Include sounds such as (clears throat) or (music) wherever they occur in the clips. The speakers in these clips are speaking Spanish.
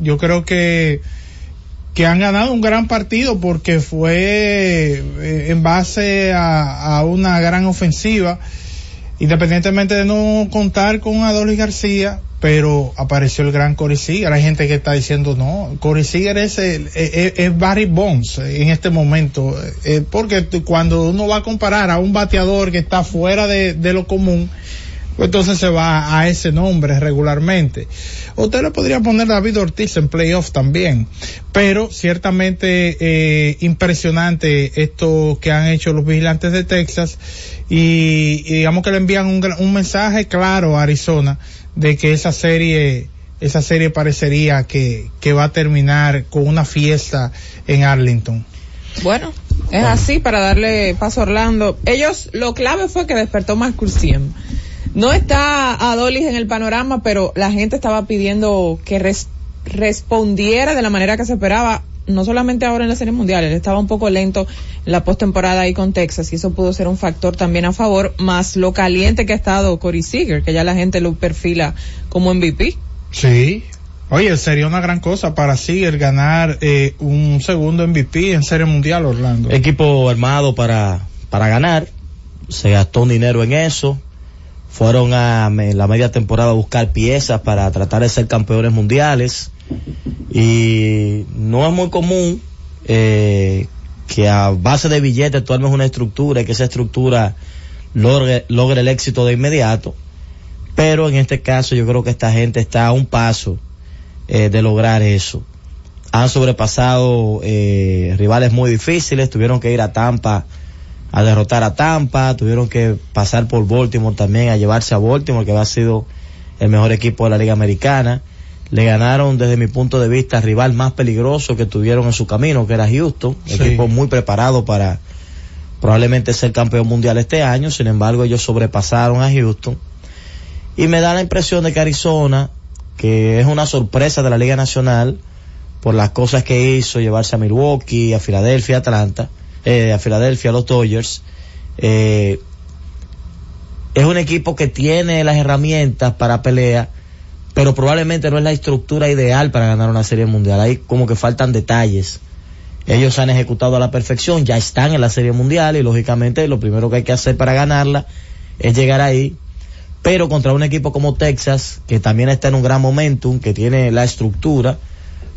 Yo creo que que han ganado un gran partido porque fue eh, en base a, una gran ofensiva, independientemente de no contar con Adolis García, pero apareció el gran Corey Seager. Hay gente que está diciendo, no, Corey Seager es, es, es, Barry Bonds en este momento, eh, porque cuando uno va a comparar a un bateador que está fuera de lo común, pues entonces se va a ese nombre regularmente. Usted le podría poner David Ortiz en playoff también, pero ciertamente eh, impresionante esto que han hecho los vigilantes de Texas y, digamos que le envían un, mensaje claro a Arizona de que esa serie esa serie parecería que, que va a terminar con una fiesta en Arlington. Bueno, es así para darle paso a Orlando. Ellos, lo clave fue que despertó más Curciem. No está Adolis en el panorama, pero la gente estaba pidiendo que res respondiera de la manera que se esperaba, no solamente ahora en la Serie Mundial, él estaba un poco lento en la postemporada ahí con Texas y eso pudo ser un factor también a favor, más lo caliente que ha estado Corey Seager, que ya la gente lo perfila como MVP. Sí. Oye, sería una gran cosa para Seager ganar eh, un segundo MVP en Serie Mundial, Orlando. Equipo armado para, para ganar, se gastó un dinero en eso, fueron a la media temporada a buscar piezas para tratar de ser campeones mundiales. Y no es muy común eh, que a base de billetes tú una estructura y que esa estructura logre, logre el éxito de inmediato. Pero en este caso yo creo que esta gente está a un paso eh, de lograr eso. Han sobrepasado eh, rivales muy difíciles tuvieron que ir a Tampa a derrotar a Tampa, tuvieron que pasar por Baltimore también a llevarse a Baltimore, que ha sido el mejor equipo de la Liga Americana. Le ganaron desde mi punto de vista el rival más peligroso que tuvieron en su camino, que era Houston, sí. equipo muy preparado para probablemente ser campeón mundial este año, sin embargo ellos sobrepasaron a Houston. Y me da la impresión de que Arizona, que es una sorpresa de la Liga Nacional, por las cosas que hizo, llevarse a Milwaukee, a Filadelfia, Atlanta, eh, a Filadelfia, a los Dodgers. Eh, es un equipo que tiene las herramientas para pelea, pero probablemente no es la estructura ideal para ganar una serie mundial. Ahí como que faltan detalles. Ellos han ejecutado a la perfección, ya están en la serie mundial y lógicamente lo primero que hay que hacer para ganarla es llegar ahí. Pero contra un equipo como Texas, que también está en un gran momentum, que tiene la estructura,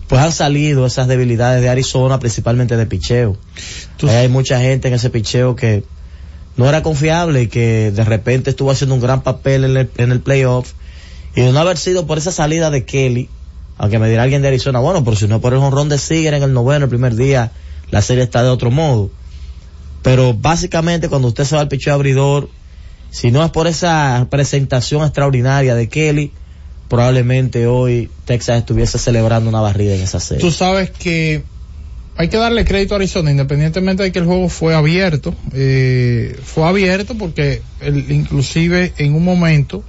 pues han salido esas debilidades de Arizona, principalmente de picheo. Tú... Hay mucha gente en ese picheo que no era confiable y que de repente estuvo haciendo un gran papel en el, en el playoff. Y de no haber sido por esa salida de Kelly, aunque me dirá alguien de Arizona, bueno, pero si no por el honrón de Seager en el noveno, el primer día, la serie está de otro modo. Pero básicamente cuando usted se va al picheo abridor, si no es por esa presentación extraordinaria de Kelly, probablemente hoy Texas estuviese celebrando una barrida en esa serie. Tú sabes que hay que darle crédito a Arizona, independientemente de que el juego fue abierto, eh, fue abierto porque el, inclusive en un momento,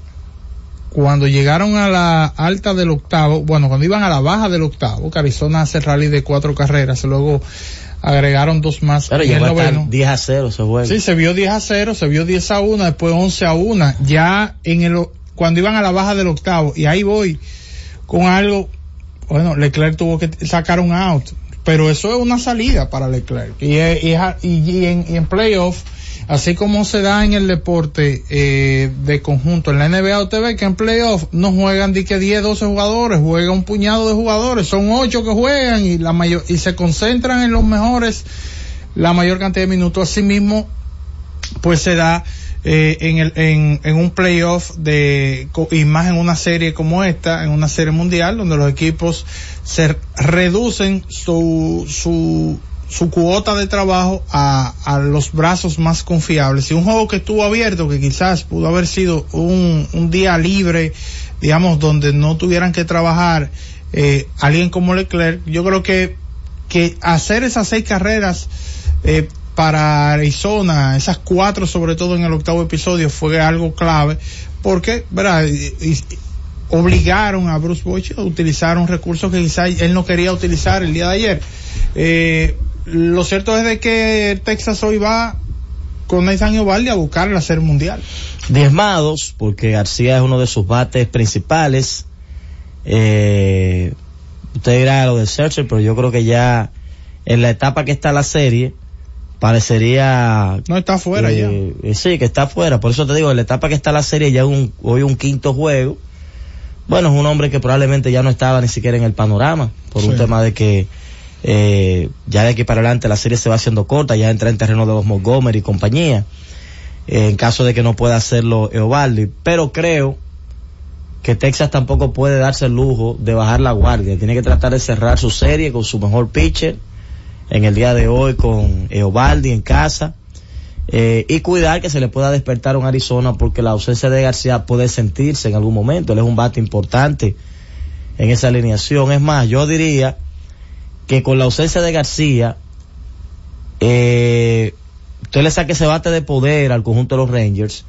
cuando llegaron a la alta del octavo, bueno, cuando iban a la baja del octavo, que Arizona hace rally de cuatro carreras, luego agregaron dos más Pero el noveno. 10 a 0 se juega. Sí, se vio 10 a 0, se vio 10 a 1, después 11 a 1, ya en el cuando iban a la baja del octavo y ahí voy con algo bueno Leclerc tuvo que sacar un out pero eso es una salida para Leclerc y, en, y playoff así como se da en el deporte eh, de conjunto en la NBA usted ve que en playoff no juegan de que 10 12 jugadores juega un puñado de jugadores son 8 que juegan y la mayor y se concentran en los mejores la mayor cantidad de minutos así mismo pues se da eh, en, el, en, en un playoff de, y más en una serie como esta, en una serie mundial, donde los equipos se reducen su, su, su cuota de trabajo a, los brazos más confiables. Y un juego que estuvo abierto, que quizás pudo haber sido un, un día libre, digamos, donde no tuvieran que trabajar eh, alguien como Leclerc, yo creo que, que hacer esas seis carreras, eh, para Arizona, esas cuatro sobre todo en el octavo episodio, fue algo clave, porque, ¿verdad? Obligaron a Bruce Boych a utilizar un recurso que quizás él no quería utilizar el día de ayer. Eh, lo cierto es de que Texas hoy va con Nathan Eovaldi a buscar la serie mundial. Diezmados, porque García es uno de sus bates principales. Eh, usted dirá lo de Searcher, pero yo creo que ya en la etapa que está la serie, parecería... No está fuera ya. Eh, sí, que está fuera. Por eso te digo, en la etapa que está la serie ya un, hoy un quinto juego. Bueno, es un hombre que probablemente ya no estaba ni siquiera en el panorama, por un tema de que eh, ya de aquí para adelante la serie se va haciendo corta, ya entra en terreno de los Montgomery y compañía, eh, en caso de que no pueda hacerlo Eovaldi. Pero creo que Texas tampoco puede darse el lujo de bajar la guardia, tiene que tratar de cerrar su serie con su mejor pitcher en el día de hoy con Eovaldi en casa. Eh, y cuidar que se le pueda despertar un Arizona porque la ausencia de García puede sentirse en algún momento. Él es un bate importante en esa alineación. Es más, yo diría que con la ausencia de García, eh, usted le saque ese bate de poder al conjunto de los Rangers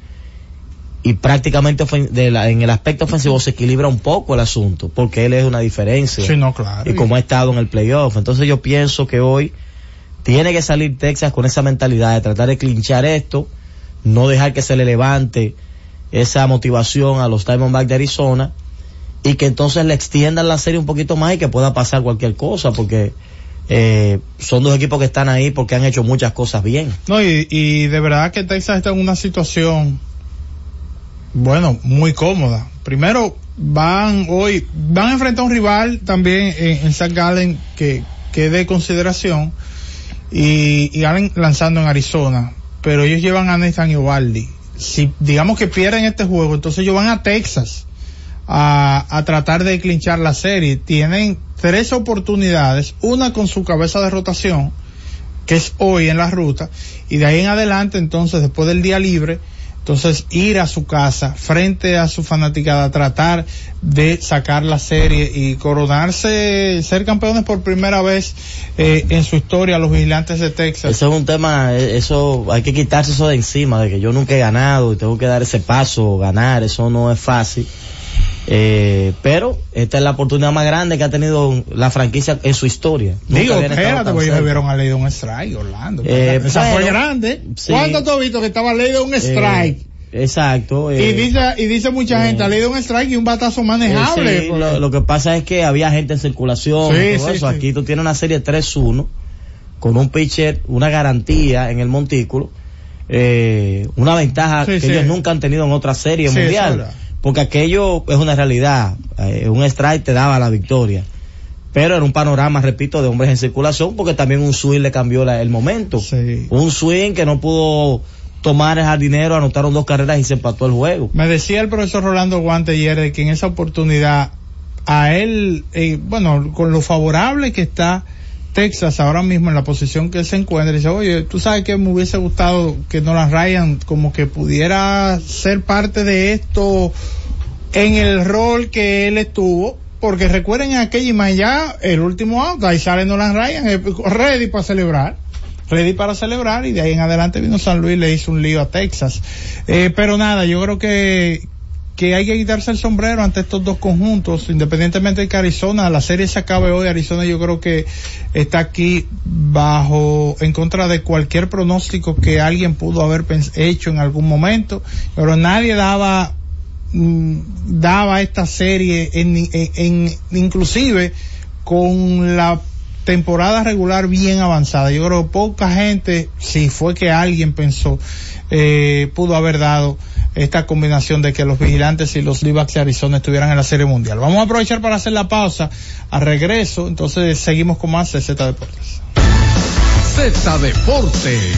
y prácticamente en el aspecto ofensivo se equilibra un poco el asunto porque él es una diferencia. Sí, no, claro. Y como ha estado en el playoff. Entonces yo pienso que hoy tiene que salir Texas con esa mentalidad de tratar de clinchar esto, no dejar que se le levante esa motivación a los Diamondbacks de Arizona y que entonces le extiendan la serie un poquito más y que pueda pasar cualquier cosa porque eh, son dos equipos que están ahí porque han hecho muchas cosas bien. No, y, y de verdad que Texas está en una situación, bueno, muy cómoda. Primero, van hoy, van a enfrentar a un rival también en, en St. Gallen que, que de consideración y, y lanzando en Arizona, pero ellos llevan a Nathan Ovaldi. Si digamos que pierden este juego, entonces ellos van a Texas a, a tratar de clinchar la serie. Tienen tres oportunidades, una con su cabeza de rotación, que es hoy en la ruta, y de ahí en adelante, entonces, después del día libre, entonces ir a su casa frente a su fanaticada, tratar de sacar la serie y coronarse, ser campeones por primera vez eh, en su historia, los vigilantes de Texas. Eso es un tema, eh, eso hay que quitarse eso de encima, de que yo nunca he ganado y tengo que dar ese paso, ganar, eso no es fácil. Eh, pero esta es la oportunidad más grande que ha tenido la franquicia en su historia. Digo, espérate, porque ellos vieron a ley de un strike, Orlando. Eh, Esa fue grande. sí. ¿Cuánto tú has visto que estaba ley de un strike? Exacto. y eh, dice, y dice mucha gente, a ley de un strike y un batazo eh, manejable. sí, lo, lo que pasa es que había gente en circulación. Sí, y todo sí, eso. Aquí tú tienes una serie 3-1 con un pitcher, una garantía en el montículo, eh, una ventaja que ellos nunca han tenido en otra serie mundial. Porque aquello es una realidad. eh, un strike te daba la victoria. Pero era un panorama, repito, de hombres en circulación, porque también un swing le cambió la- el momento. Sí. Un swing que no pudo tomar el jardinero, anotaron dos carreras y se empató el juego. Me decía el profesor Rolando Guante ayer de que en esa oportunidad a él, eh, bueno, con lo favorable que está Texas ahora mismo en la posición que él se encuentra, dice, oye, tú sabes que me hubiese gustado que Nolan Ryan como que pudiera ser parte de esto en el rol que él estuvo, porque recuerden aquella imagen ya, el último out, ahí sale Nolan Ryan, eh, ready para celebrar ready para celebrar y de ahí en adelante vino San Luis le hizo un lío a Texas. Eh, pero nada, yo creo que que hay que quitarse el sombrero ante estos dos conjuntos, independientemente de que Arizona, la serie se acabe hoy, Arizona yo creo que está aquí bajo, en contra de cualquier pronóstico que alguien pudo haber hecho en algún momento, pero nadie daba mm, daba esta serie en- inclusive con la temporada regular bien avanzada. Yo creo que poca gente, si fue que alguien pensó, eh, pudo haber dado esta combinación de que los vigilantes y los D-backs de Arizona estuvieran en la Serie Mundial. Vamos a aprovechar para hacer la pausa. A regreso, entonces seguimos con más CZ Deportes. Z Deportes.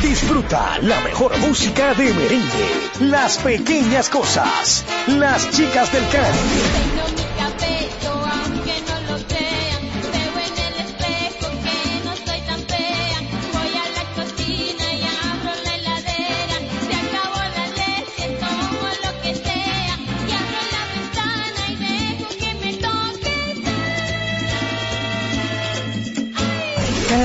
Disfruta la mejor música de merengue, las pequeñas cosas, las chicas del Caribe.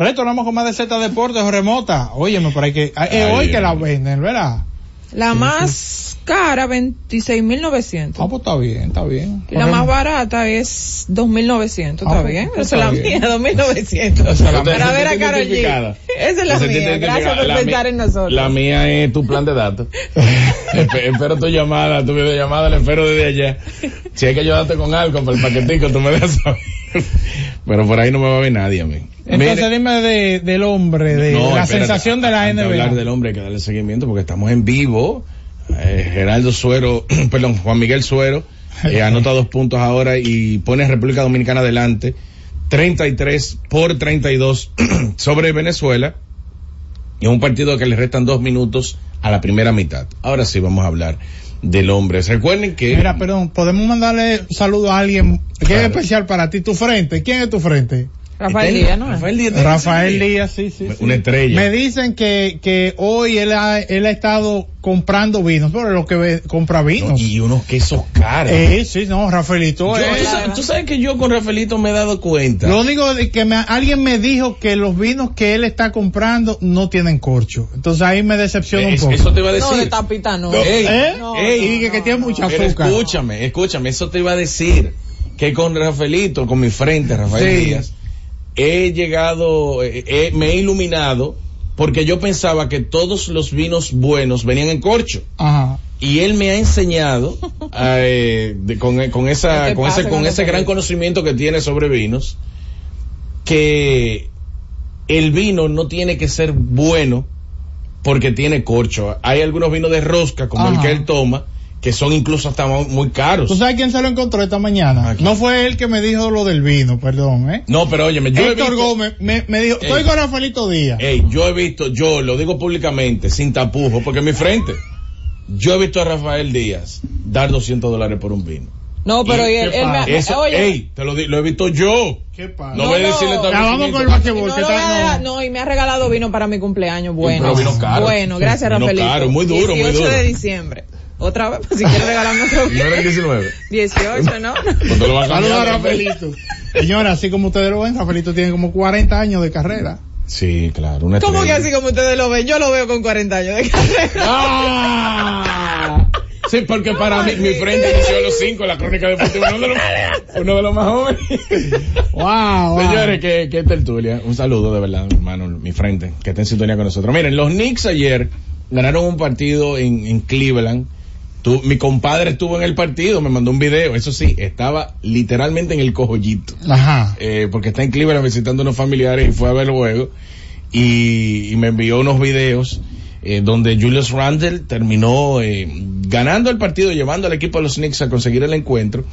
Retornamos con más de Z Deportes o remota. Óyeme, por ahí que, ah, es hoy que la venden, ¿verdad? La más cara, 26.900. Ah, pues está bien, está bien. Y la más barata es 2.900, Ah, ¿está pues, bien? pues, Esa es la está bien. mía, 2.900. Esa es la Para mía. ver a ¿Te Karol G. Esa es la mía. Gracias por la pensar mía- en nosotros. La mía es tu plan de datos. (laughs) Espe- espero tu llamada, tu videollamada, la espero desde allá. Si hay que ayudarte con algo para el paquetico, tú me dejas saber. (laughs) Pero por ahí no me va a ver nadie a mí. Entonces Mire- dime de, del hombre, de No, la espérate, sensación de la NBA. hablar del hombre hay que darle seguimiento porque estamos en vivo. Eh, Geraldo Suero, (clears throat) perdón, Juan Miguel Suero, eh, (laughs) anota dos puntos ahora y pone a República Dominicana adelante. 33 por 32 (clears throat) sobre Venezuela. Y es un partido que le restan dos minutos a la primera mitad. Ahora sí vamos a hablar del hombre. Recuerden que... Mira, perdón, podemos mandarle un saludo a alguien que es especial para ti, tu frente. ¿Quién es tu frente? Rafael Díaz, ¿no? Rafael Díaz. Rafael Díaz, sí, sí. sí. Una estrella. Me dicen que, que hoy él ha, él ha estado comprando vinos, pero lo que ve- compra No, vinos. y unos quesos caros. Eh, sí, no, Rafaelito. Yo- eh. tú, sabes, tú sabes que yo con Rafaelito me he dado cuenta. Lo único de que me, alguien me dijo que los vinos que él está comprando no tienen corcho. Entonces ahí me decepciona un poco. eso te iba a decir. No, de tapita no. Ey, ¿Eh? No, Ey, no, y que, que no, tiene no. mucha Pero azúcar. escúchame, escúchame, eso te iba a decir que con Rafaelito, con mi frente, Rafael Sí. Díaz, he llegado, eh, eh, me he iluminado porque yo pensaba que todos los vinos buenos venían en corcho. Ajá. Y él me ha enseñado (laughs) eh, de- con, con esa, ¿Qué te con ese, con ese gran conocimiento que tiene sobre vinos, que el vino no tiene que ser bueno porque tiene corcho. Hay algunos vinos de rosca, como el que él toma, que son incluso hasta mu- muy caros. ¿Tú sabes quién se lo encontró esta mañana? Aquí. No fue él que me dijo lo del vino, perdón, ¿eh? No, pero óyeme, yo he Héctor visto, Gómez me, me dijo, estoy con Rafaelito Díaz. Ey, yo he visto, yo lo digo públicamente, sin tapujos, porque en mi frente, yo he visto a Rafael Díaz dar 200 dólares por un vino. No, pero ¿Y él, él me? Eso, oye, ey, te lo, di- lo he visto yo. ¿Qué pasa? No, No, voy a decirle Ya vamos con el basquetbol, no, no. no, y me ha regalado vino para mi cumpleaños. Bueno, Pero vino caro. bueno, gracias Vino Rafaelito. caro, muy duro, muy 18 duro. de diciembre. Otra vez, pues si quieres regalarme otro No era el 19. 18, ¿no? Cuando lo va a Saludos a Rafaelito. Señora, así como ustedes lo ven, Rafaelito tiene como 40 años de carrera. Sí, claro, una ¿Cómo que así como ustedes lo ven? Yo lo veo con 40 años de carrera. ¡Ah! Sí, porque para mí, mi frente inició a los 5 la crónica deportiva, uno de los, uno de los más jóvenes. Wow, wow. Señores, qué, qué tertulia. Un saludo de verdad, hermano, mi frente, que está en sintonía con nosotros. Miren, los Knicks ayer ganaron un partido en, en Cleveland. Tu- mi compadre estuvo en el partido, me mandó un video. Eso sí, estaba literalmente en el cojollito. Ajá. Eh, porque está en Cleveland visitando unos familiares y fue a ver el juego. Y, y me envió unos videos eh, donde Julius Randle terminó eh, ganando el partido, llevando al equipo de los Knicks a conseguir el encuentro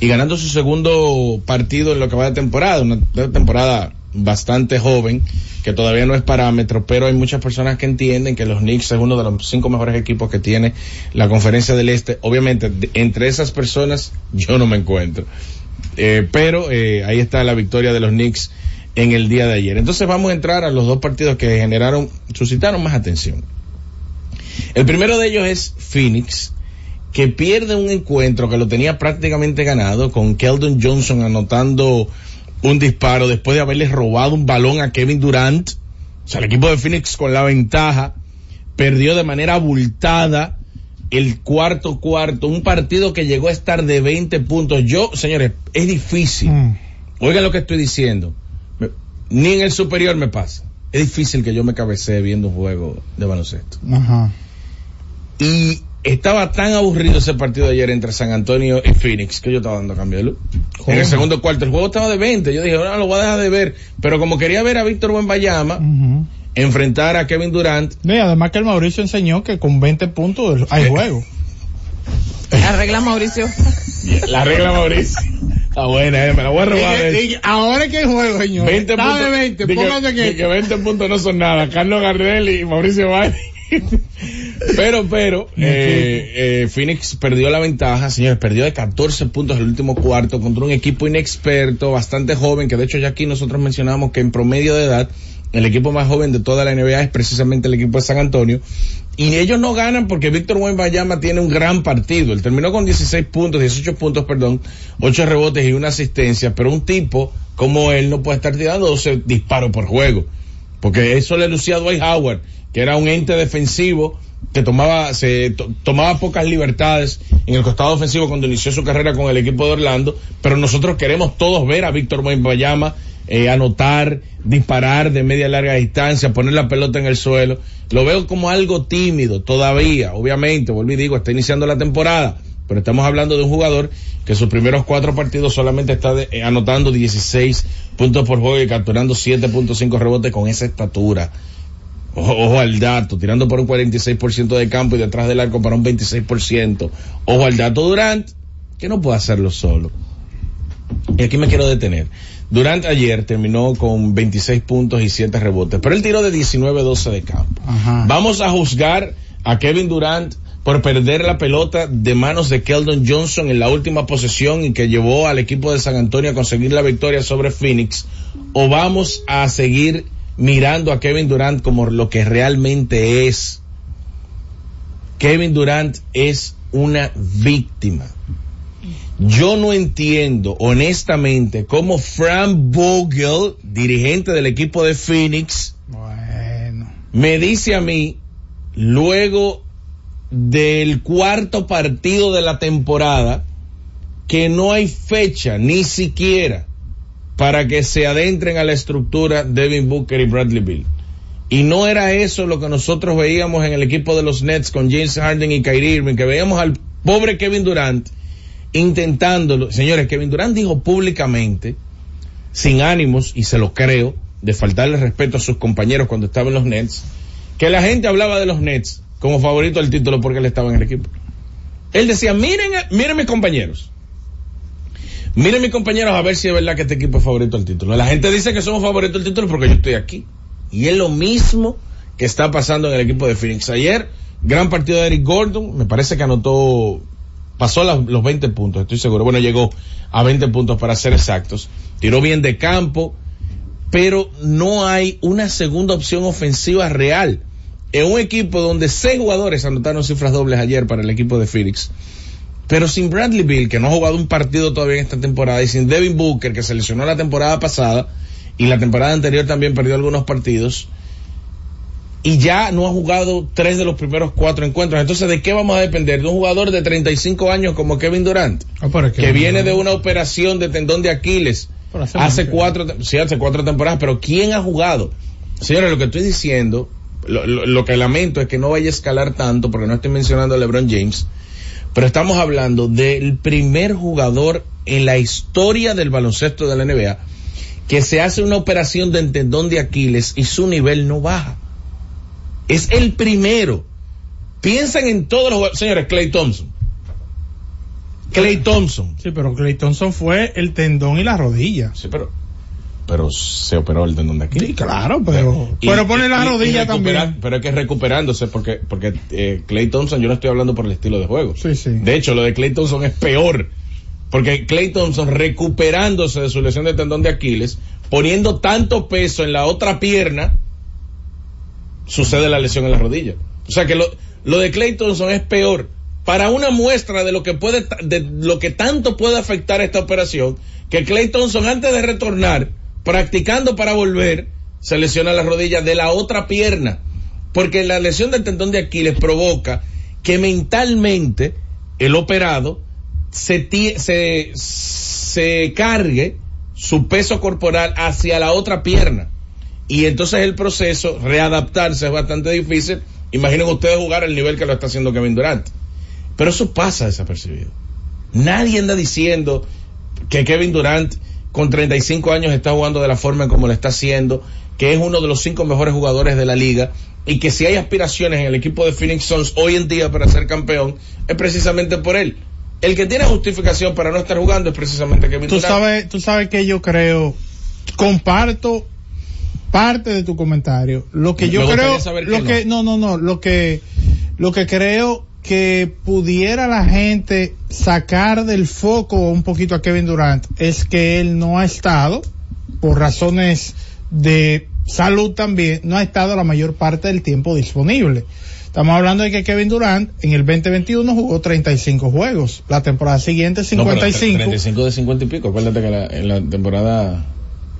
y ganando su segundo partido en lo que va de temporada, una temporada bastante joven, que todavía no es parámetro, pero hay muchas personas que entienden que los Knicks es uno de los cinco mejores equipos que tiene la conferencia del Este. Obviamente, entre esas personas yo no me encuentro. Eh, pero eh, ahí está la victoria de los Knicks en el día de ayer. Entonces vamos a entrar a los dos partidos que generaron, suscitaron más atención. El primero de ellos es Phoenix, que pierde un encuentro que lo tenía prácticamente ganado, con Keldon Johnson anotando un disparo después de haberle robado un balón a Kevin Durant. O sea, el equipo de Phoenix con la ventaja perdió de manera abultada el cuarto cuarto, un partido que llegó a estar de 20 puntos. Yo, señores, es difícil. Mm. Oigan lo que estoy diciendo. Ni en el superior me pasa. Es difícil que yo me cabecee viendo un juego de baloncesto. Ajá. Y estaba tan aburrido ese partido de ayer entre San Antonio y Phoenix que yo estaba dando cambio de luz. En el segundo cuarto, el juego estaba de 20. Yo dije, ahora lo voy a dejar de ver. Pero como quería ver a Víctor Wembanyama Ujú. enfrentar a Kevin Durant, No, y además que el Mauricio enseñó que con 20 puntos hay juego. (laughs) Arregla Mauricio. (laughs) la regla Mauricio. Está buena, eh, me la voy a robar. Y- y- ahora es que hay juego, señor. 20 Está puntos. de 20, di que- póngase que... que 20 puntos no son nada. Carlos Gardel y Mauricio Valle. (laughs) pero, pero, (laughs) eh, eh, Phoenix perdió la ventaja, señores, perdió de 14 puntos el último cuarto contra un equipo inexperto, bastante joven, que de hecho ya aquí nosotros mencionamos que en promedio de edad, el equipo más joven de toda la NBA es precisamente el equipo de San Antonio. Y ellos no ganan porque Víctor Wembanyama tiene un gran partido. Él terminó con 16 puntos, 18 puntos, perdón, 8 rebotes y una asistencia, pero un tipo como él no puede estar tirando 12 disparos por juego. Porque eso le lucía a Dwight Howard, que era un ente defensivo que tomaba, se to- tomaba pocas libertades en el costado ofensivo cuando inició su carrera con el equipo de Orlando, pero nosotros queremos todos ver a Víctor Wembanyama eh, anotar, disparar de media larga distancia, poner la pelota en el suelo. Lo veo como algo tímido todavía, obviamente, vuelvo y digo, está iniciando la temporada, pero estamos hablando de un jugador que sus primeros cuatro partidos solamente está de- eh, anotando 16 puntos por juego y capturando 7.5 rebotes con esa estatura. Ojo, ojo al dato, tirando por un 46% de campo y detrás del arco para un 26%. Ojo al dato Durant, que no puede hacerlo solo. Y aquí me quiero detener. Durant ayer terminó con 26 puntos y 7 rebotes, pero él tiró de 19-12 de campo. Ajá. Vamos a juzgar a Kevin Durant por perder la pelota de manos de Keldon Johnson en la última posesión y que llevó al equipo de San Antonio a conseguir la victoria sobre Phoenix. O vamos a seguir mirando a Kevin Durant como lo que realmente es. Kevin Durant es una víctima. Yo no entiendo, honestamente, cómo Frank Vogel, dirigente del equipo de Phoenix, Bueno. me dice a mí, luego del cuarto partido de la temporada, que no hay fecha ni siquiera para que se adentren a la estructura Devin Booker y Bradley Bill. Y no era eso lo que nosotros veíamos en el equipo de los Nets con James Harden y Kyrie Irving, que veíamos al pobre Kevin Durant intentándolo. Señores, Kevin Durant dijo públicamente, sin ánimos, y se lo creo, de faltarle respeto a sus compañeros cuando estaba en los Nets, que la gente hablaba de los Nets como favorito al título porque él estaba en el equipo. Él decía, miren, miren mis compañeros. Miren mis compañeros a ver si es verdad que este equipo es favorito al título. La gente dice que somos favoritos al título porque yo estoy aquí. Y es lo mismo que está pasando en el equipo de Phoenix. Ayer, gran partido de Eric Gordon, me parece que anotó, pasó los 20 puntos, estoy seguro. Bueno, llegó a 20 puntos para ser exactos. Tiró bien de campo, pero no hay una segunda opción ofensiva real. En un equipo donde seis jugadores anotaron cifras dobles ayer para el equipo de Phoenix, pero sin Bradley Bill, que no ha jugado un partido todavía en esta temporada, y sin Devin Booker, que se lesionó la temporada pasada, y la temporada anterior también perdió algunos partidos, y ya no ha jugado tres de los primeros cuatro encuentros. Entonces, ¿de qué vamos a depender? De un jugador de 35 años como Kevin Durant, Ah, que viene de una operación de tendón de Aquiles hace cuatro, sí, hace cuatro temporadas, pero ¿quién ha jugado? Señores, lo que estoy diciendo, lo, lo- lo que lamento es que no vaya a escalar tanto, porque no estoy mencionando a LeBron James, pero estamos hablando del primer jugador en la historia del baloncesto de la NBA que se hace una operación de tendón de Aquiles y su nivel no baja. Es el primero. Piensan en todos los jugadores. Señores, Clay Thompson. Clay Thompson. Sí, pero Clay Thompson fue el tendón y la rodilla. Sí, pero, pero se operó el tendón de Sí, Aquiles. claro, pero, Y- pero pone la y- rodilla también. Pero es que recuperándose, porque, porque eh, Clay Thompson, yo no estoy hablando por el estilo de juego. Sí, sí. De hecho, lo de Clay Thompson es peor, Porque Clay Thompson recuperándose de su lesión de tendón de Aquiles, poniendo tanto peso en la otra pierna, sucede la lesión en la rodilla. O sea que lo, lo de Clay Thompson es peor. Para una muestra de lo que puede, de lo que tanto puede afectar esta operación, que Clay Thompson antes de retornar, practicando para volver, se lesiona la rodilla de la otra pierna. Porque la lesión del tendón de Aquiles provoca que mentalmente el operado se, se, se cargue su peso corporal hacia la otra pierna. Y entonces el proceso, readaptarse es bastante difícil. Imaginen ustedes jugar al nivel que lo está haciendo Kevin Durant. Pero eso pasa desapercibido. Nadie anda diciendo que Kevin Durant con 35 años está jugando de la forma en como lo está haciendo, que es uno de los cinco mejores jugadores de la liga y que si hay aspiraciones en el equipo de Phoenix Suns hoy en día para ser campeón es precisamente por él. El que tiene justificación para no estar jugando es precisamente Kevin Tú Durant. sabes, tú sabes que yo creo, comparto parte de tu comentario. Lo que Me yo creo, saber lo que que, no, no, no, lo que, lo que creo que pudiera la gente sacar del foco un poquito a Kevin Durant es que él no ha estado, por razones de salud también, no ha estado la mayor parte del tiempo disponible. Estamos hablando de que Kevin Durant en el 2021 jugó 35 juegos, la temporada siguiente No, pero 55. 35 de 50 y pico. Acuérdate que la, en la temporada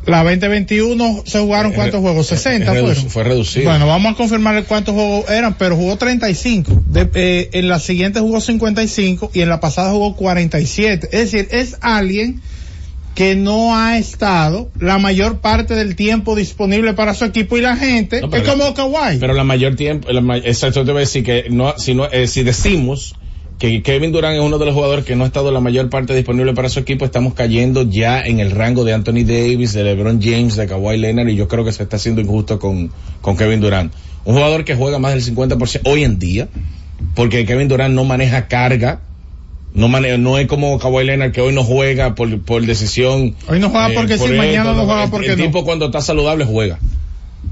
La 2021 se jugaron Eh, cuántos eh, juegos? eh, 60 redu- fueron. fue reducido. Bueno, vamos a confirmarle cuántos juegos eran, pero jugó 35. De- eh, en la siguiente jugó 55 y en la pasada jugó 47. Es decir, es alguien que no ha estado la mayor parte del tiempo disponible para su equipo y la gente No, es la- como Kawhi. Pero la mayor tiempo, la exacto, te voy a decir que no, si no, eh, si decimos que Kevin Durant es uno de los jugadores que no ha estado la mayor parte disponible para su equipo, estamos cayendo ya en el rango de Anthony Davis, de LeBron James, de Kawhi Leonard, y yo creo que se está haciendo injusto con, con Kevin Durant. Un jugador que juega más del 50% hoy en día, porque Kevin Durant no maneja carga, no mane- no es como Kawhi Leonard que hoy no juega por, por decisión. Hoy no juega porque sí, mañana no juega el- porque el no. tipo cuando está saludable juega.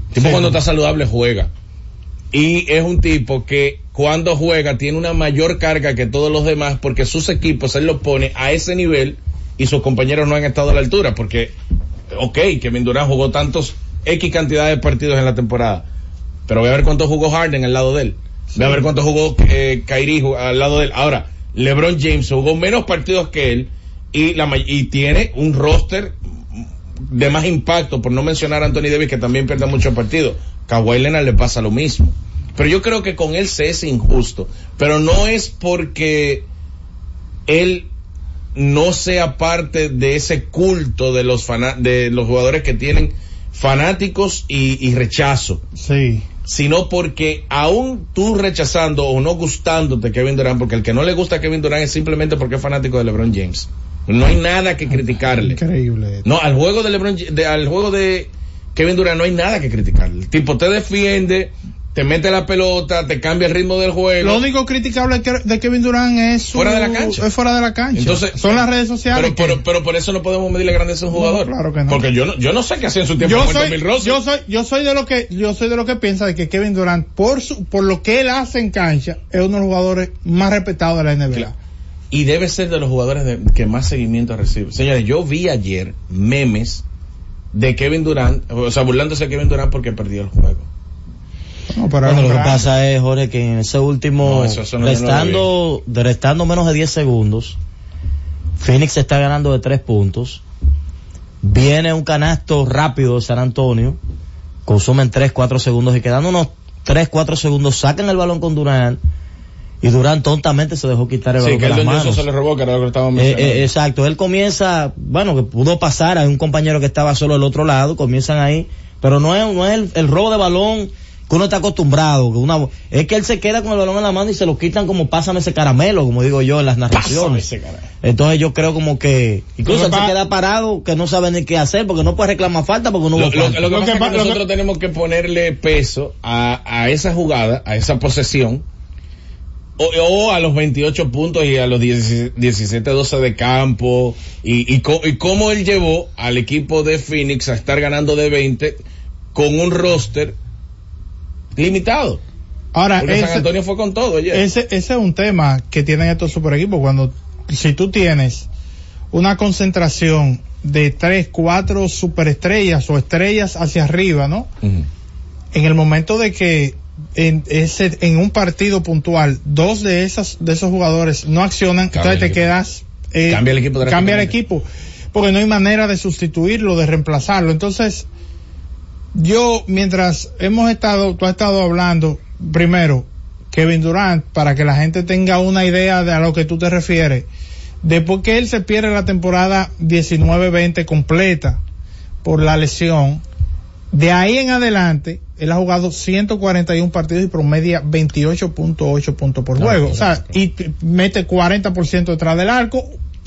El tipo Sí. cuando está saludable juega. Y es un tipo que cuando juega tiene una mayor carga que todos los demás porque sus equipos él los pone a ese nivel y sus compañeros no han estado a la altura porque, ok, Kevin Durant jugó tantos X cantidad de partidos en la temporada, pero voy a ver cuánto jugó Harden al lado de él. Voy a ver cuánto jugó eh, Kyrie al lado de él. Ahora, LeBron James jugó menos partidos que él y, la, y tiene un roster de más impacto, por no mencionar a Anthony Davis que también pierde muchos partidos. Kawhi Leonard le pasa lo mismo. Pero yo creo que con él se es injusto. Pero no es porque él no sea parte de ese culto de los de los jugadores que tienen fanáticos y, y rechazo, Sí. sino porque aún tú rechazando o no gustándote Kevin Durant, porque el que no le gusta a Kevin Durant es simplemente porque es fanático de LeBron James. No hay nada que criticarle. Increíble. No, al juego de LeBron, de- al juego de Kevin Durant no hay nada que criticarle. El tipo te defiende, te mete la pelota, te cambia el ritmo del juego. Lo único criticable de Kevin Durant es su- Fuera de la cancha. Es fuera de la cancha. Entonces, son las redes sociales. Pero, pero, pero por eso no podemos medirle grandeza a un No, jugador. claro que no. Porque yo no, yo no sé qué hacía en su tiempo yo soy, yo soy, yo soy de lo que, yo soy de lo que piensa de que Kevin Durant, por su, por lo que él hace en cancha, es uno de los jugadores más respetados de la NBA. Claro. Y debe ser de los jugadores de- que más seguimiento recibe. Señores, yo vi ayer memes de Kevin Durant, o sea, burlándose de Kevin Durant porque perdió el juego. No, pero Bueno, lo que pasa es, Jorge, que en ese último, No, eso- eso no- restando, de restando menos de 10 segundos, Phoenix está ganando de 3 puntos. Viene un canasto rápido de San Antonio, consumen 3, 4 segundos y quedando unos 3, 4 segundos, sacan el balón con Durán y Durán tontamente se dejó quitar el Sí, balón que de el las manos. se le robó, que era lo que estábamos Eh, mencionando. eh, exacto, él comienza, bueno, que pudo pasar a un compañero que estaba solo al otro lado, comienzan ahí, pero no es, no es el, el robo de balón que uno está acostumbrado, que una, es que él se queda con el balón en la mano y se lo quitan como pásame ese caramelo, como digo yo en las Pásame narraciones. ese. Entonces yo creo como que, incluso que se queda parado, que no sabe ni qué hacer, porque no puede reclamar falta porque no Lo, lo- lo que pasa que es pa- que lo que- nosotros tenemos que ponerle peso a, a esa jugada, a esa posesión, o, o a los 28 puntos y a los 17-12 de campo, y, y, y cómo él llevó al equipo de Phoenix a estar ganando de 20 con un roster limitado. Ahora, Porque San ese, Antonio fue con todo ayer. ese, ese es un tema que tienen estos super equipos. Cuando, si tú tienes una concentración de tres, cuatro superestrellas o estrellas hacia arriba, ¿no? En el momento de que en ese, en un partido puntual, dos de esas, de esos jugadores no accionan, Cambia entonces te quedas, eh, Cambia el equipo cambia el equipo, porque no hay manera de sustituirlo, de reemplazarlo. Entonces, yo, mientras hemos estado, tú has estado hablando, primero, Kevin Durant, para que la gente tenga una idea de a lo que tú te refieres, de por qué él se pierde la temporada 19-20 completa por la lesión. De ahí en adelante, él ha jugado 141 partidos y promedia 28.8 puntos por No, juego. no, o sea, y mete 40% detrás del arco.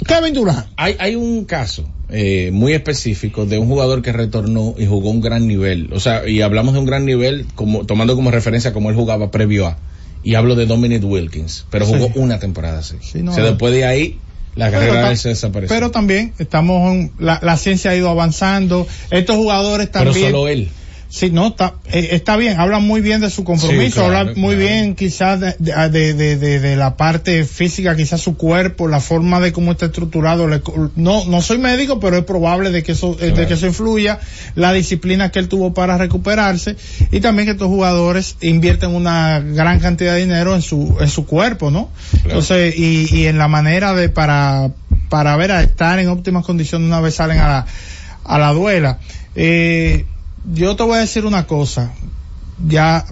Kevin Durant. Hay, hay un caso eh, muy específico de un jugador que retornó y jugó un gran nivel. O sea, y hablamos de un gran nivel como tomando como referencia como él jugaba previo a. Y hablo de Dominic Wilkins, pero Sí. jugó una temporada así. Sí, no, o sea, después de ahí, la carrera Pero se desapareció. Pero también estamos en, la, la ciencia ha ido avanzando. Estos jugadores Pero también. solo él. Sí, no, está, eh, está bien, habla muy bien de su compromiso, Sí, claro, habla muy claro. bien quizás de, de, de, de- la parte física, quizás su cuerpo, la forma de cómo está estructurado. no, no soy médico, pero es probable de que eso, eh, de que eso influya, la disciplina que él tuvo para recuperarse y también que estos jugadores invierten una gran cantidad de dinero en su, en su cuerpo, ¿no? Entonces, y, y en la manera de para, para ver a estar en óptimas condiciones una vez salen a la, a la duela. Eh, yo te voy a decir una cosa, ya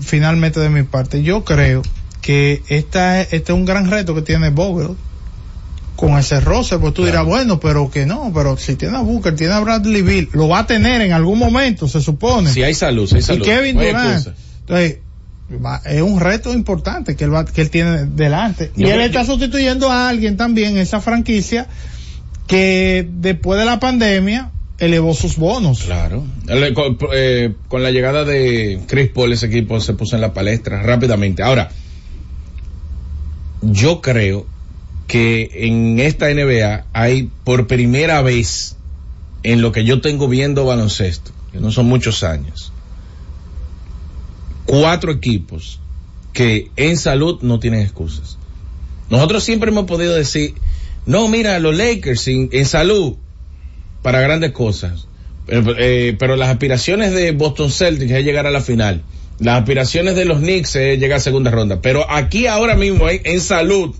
finalmente de mi parte, yo creo que esta, es- este es un gran reto que tiene Vogel con ese roster, pues tú dirás, bueno, pero que no, pero si tiene a Booker, tiene a Bradley Bill, lo va a tener en algún momento, se supone. Si hay salud, si hay y salud. Kevin No hay Durant. Entonces, es un reto importante que él, va, que él tiene delante. Yo y él está sustituyendo a alguien también en esa franquicia que después de la pandemia elevó sus bonos. Claro. Eh, con la llegada de Chris Paul, ese equipo se puso en la palestra rápidamente. Ahora, yo creo que en esta NBA hay por primera vez en lo que yo tengo viendo baloncesto, que no son muchos años, cuatro equipos que en salud no tienen excusas. Nosotros siempre hemos podido decir, no, mira, los Lakers en salud para grandes cosas. Pero, eh, pero las aspiraciones de Boston Celtics es llegar a la final. Las aspiraciones de los Knicks es llegar a segunda ronda. Pero aquí ahora mismo hay en salud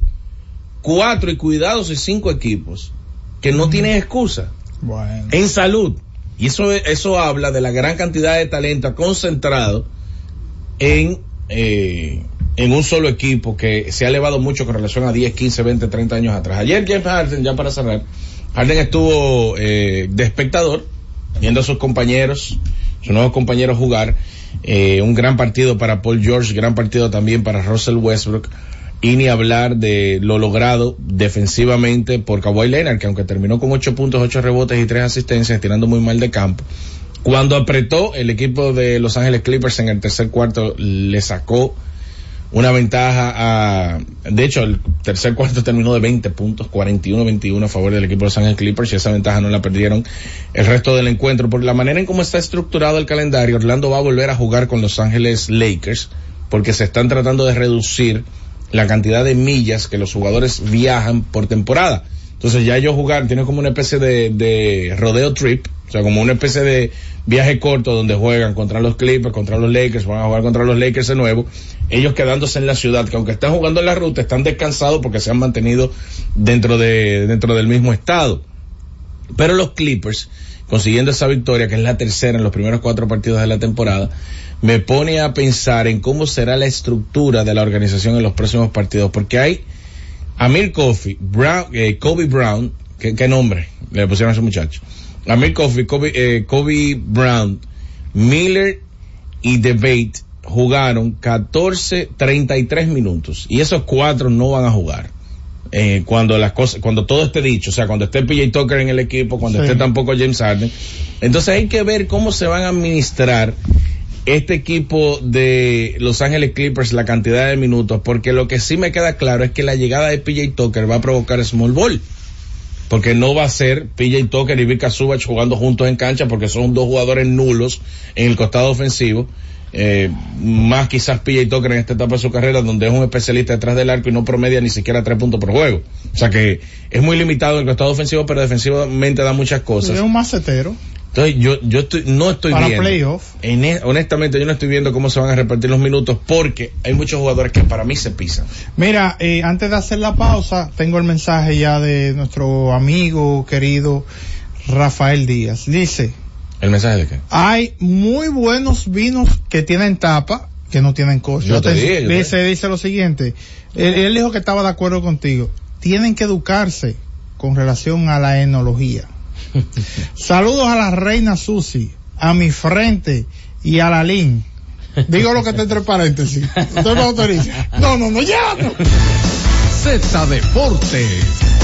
cuatro y cuidados y cinco equipos que no tienen excusa Bueno. en salud. Y eso, eso habla de la gran cantidad de talento concentrado en, eh, en un solo equipo que se ha elevado mucho con relación a 10, 15, 20, 30 años atrás. Ayer James Harden, ya para cerrar, Harden estuvo eh, de espectador, viendo a sus compañeros, sus nuevos compañeros jugar. Eh, un gran partido para Paul George, gran partido también para Russell Westbrook. Y ni hablar de lo logrado defensivamente por Kawhi Leonard, que aunque terminó con 8 puntos, 8 rebotes y 3 asistencias, tirando muy mal de campo. Cuando apretó, el equipo de Los Ángeles Clippers en el tercer cuarto le sacó una ventaja a, de hecho, el tercer cuarto terminó de 20 puntos, 41-21 a favor del equipo de Los Ángeles Clippers y esa ventaja no la perdieron el resto del encuentro. Por la manera en cómo está estructurado el calendario, Orlando va a volver a jugar con Los Ángeles Lakers porque se están tratando de reducir la cantidad de millas que los jugadores viajan por temporada. Entonces ya ellos jugar, tienen como una especie de, de rodeo trip, sea, como una especie de viaje corto donde juegan contra los Clippers, contra los Lakers, van a jugar contra los Lakers de nuevo, ellos quedándose en la ciudad, que aunque están jugando en la ruta, están descansados porque se han mantenido dentro de, dentro del mismo estado. Pero los Clippers, consiguiendo esa victoria, que es la tercera en los primeros cuatro partidos de la temporada, me pone a pensar en cómo será la estructura de la organización en los próximos partidos, porque hay Amir Kofi, Brown, eh, Kobe Brown, ¿qué, qué nombre le pusieron a ese muchacho? Amir Kofi, Kobe, eh, Kobe Brown, Miller y Debate jugaron 14, 33 minutos y esos cuatro no van a jugar. Eh, cuando las cosas, cuando todo esté dicho, o sea, cuando esté PJ Tucker en el equipo, cuando Sí. esté tampoco James Harden. Entonces hay que ver cómo se van a administrar este equipo de Los Ángeles Clippers la cantidad de minutos, porque lo que sí me queda claro es que la llegada de PJ Tucker va a provocar small ball. Porque no va a ser PJ Tucker y Vika Subach jugando juntos en cancha porque son dos jugadores nulos en el costado ofensivo. eh, más quizás y toca en esta etapa de su carrera, donde es un especialista detrás del arco y no promedia ni siquiera tres puntos por juego. O sea que es muy limitado el costado ofensivo, pero defensivamente da muchas Es cosas. un macetero. Entonces yo, yo estoy, no estoy Para viendo. playoff. En e- honestamente yo no estoy viendo cómo se van a repartir los minutos porque hay muchos jugadores que para mí se pisan. Mira, eh, antes de hacer la pausa, tengo el mensaje ya de nuestro amigo querido Rafael Díaz. Dice, ¿El mensaje de qué? hay muy buenos vinos que tienen tapa, que no tienen costo. Yo te dije, yo te dice, dice lo siguiente, él, él dijo que estaba de acuerdo contigo. Tienen que educarse con relación a la enología. (laughs) Saludos a la reina Susi, a mi frente y a la Lin. Digo lo que está entre paréntesis. No, no, no, ya. no. Z Deportes.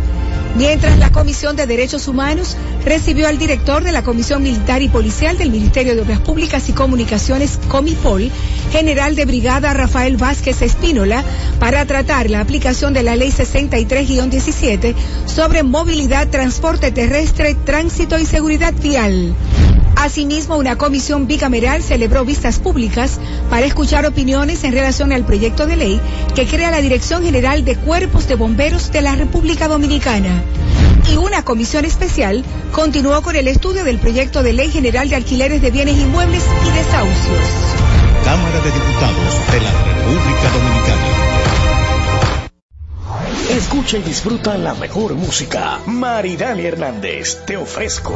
Mientras la Comisión de Derechos Humanos recibió al director de la Comisión Militar y Policial del Ministerio de Obras Públicas y Comunicaciones, Comipol, general de brigada Rafael Vázquez Espínola, para tratar la aplicación de la Ley 63-17 sobre movilidad, transporte terrestre, tránsito y seguridad vial. Asimismo, una comisión bicameral celebró vistas públicas para escuchar opiniones en relación al proyecto de ley que crea la Dirección General de Cuerpos de Bomberos de la República Dominicana. Y una comisión especial continuó con el estudio del proyecto de ley general de alquileres de bienes inmuebles y desahucios. Cámara de Diputados de la República Dominicana. Escucha y disfruta la mejor música. Maridani Hernández, te ofrezco.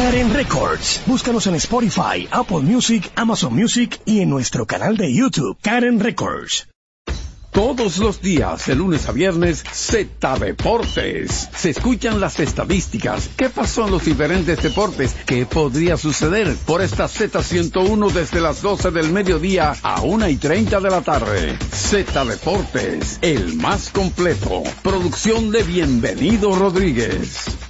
Karen Records. Búscanos en Spotify, Apple Music, Amazon Music y en nuestro canal de YouTube, Karen Records. Todos los días, de lunes a viernes, Z Deportes. Se escuchan las estadísticas. ¿Qué pasó en los diferentes deportes? ¿Qué podría suceder? Por esta Z101 desde las 12 del mediodía a 1 y 30 de la tarde. Z Deportes, el más completo. Producción de Bienvenido Rodríguez.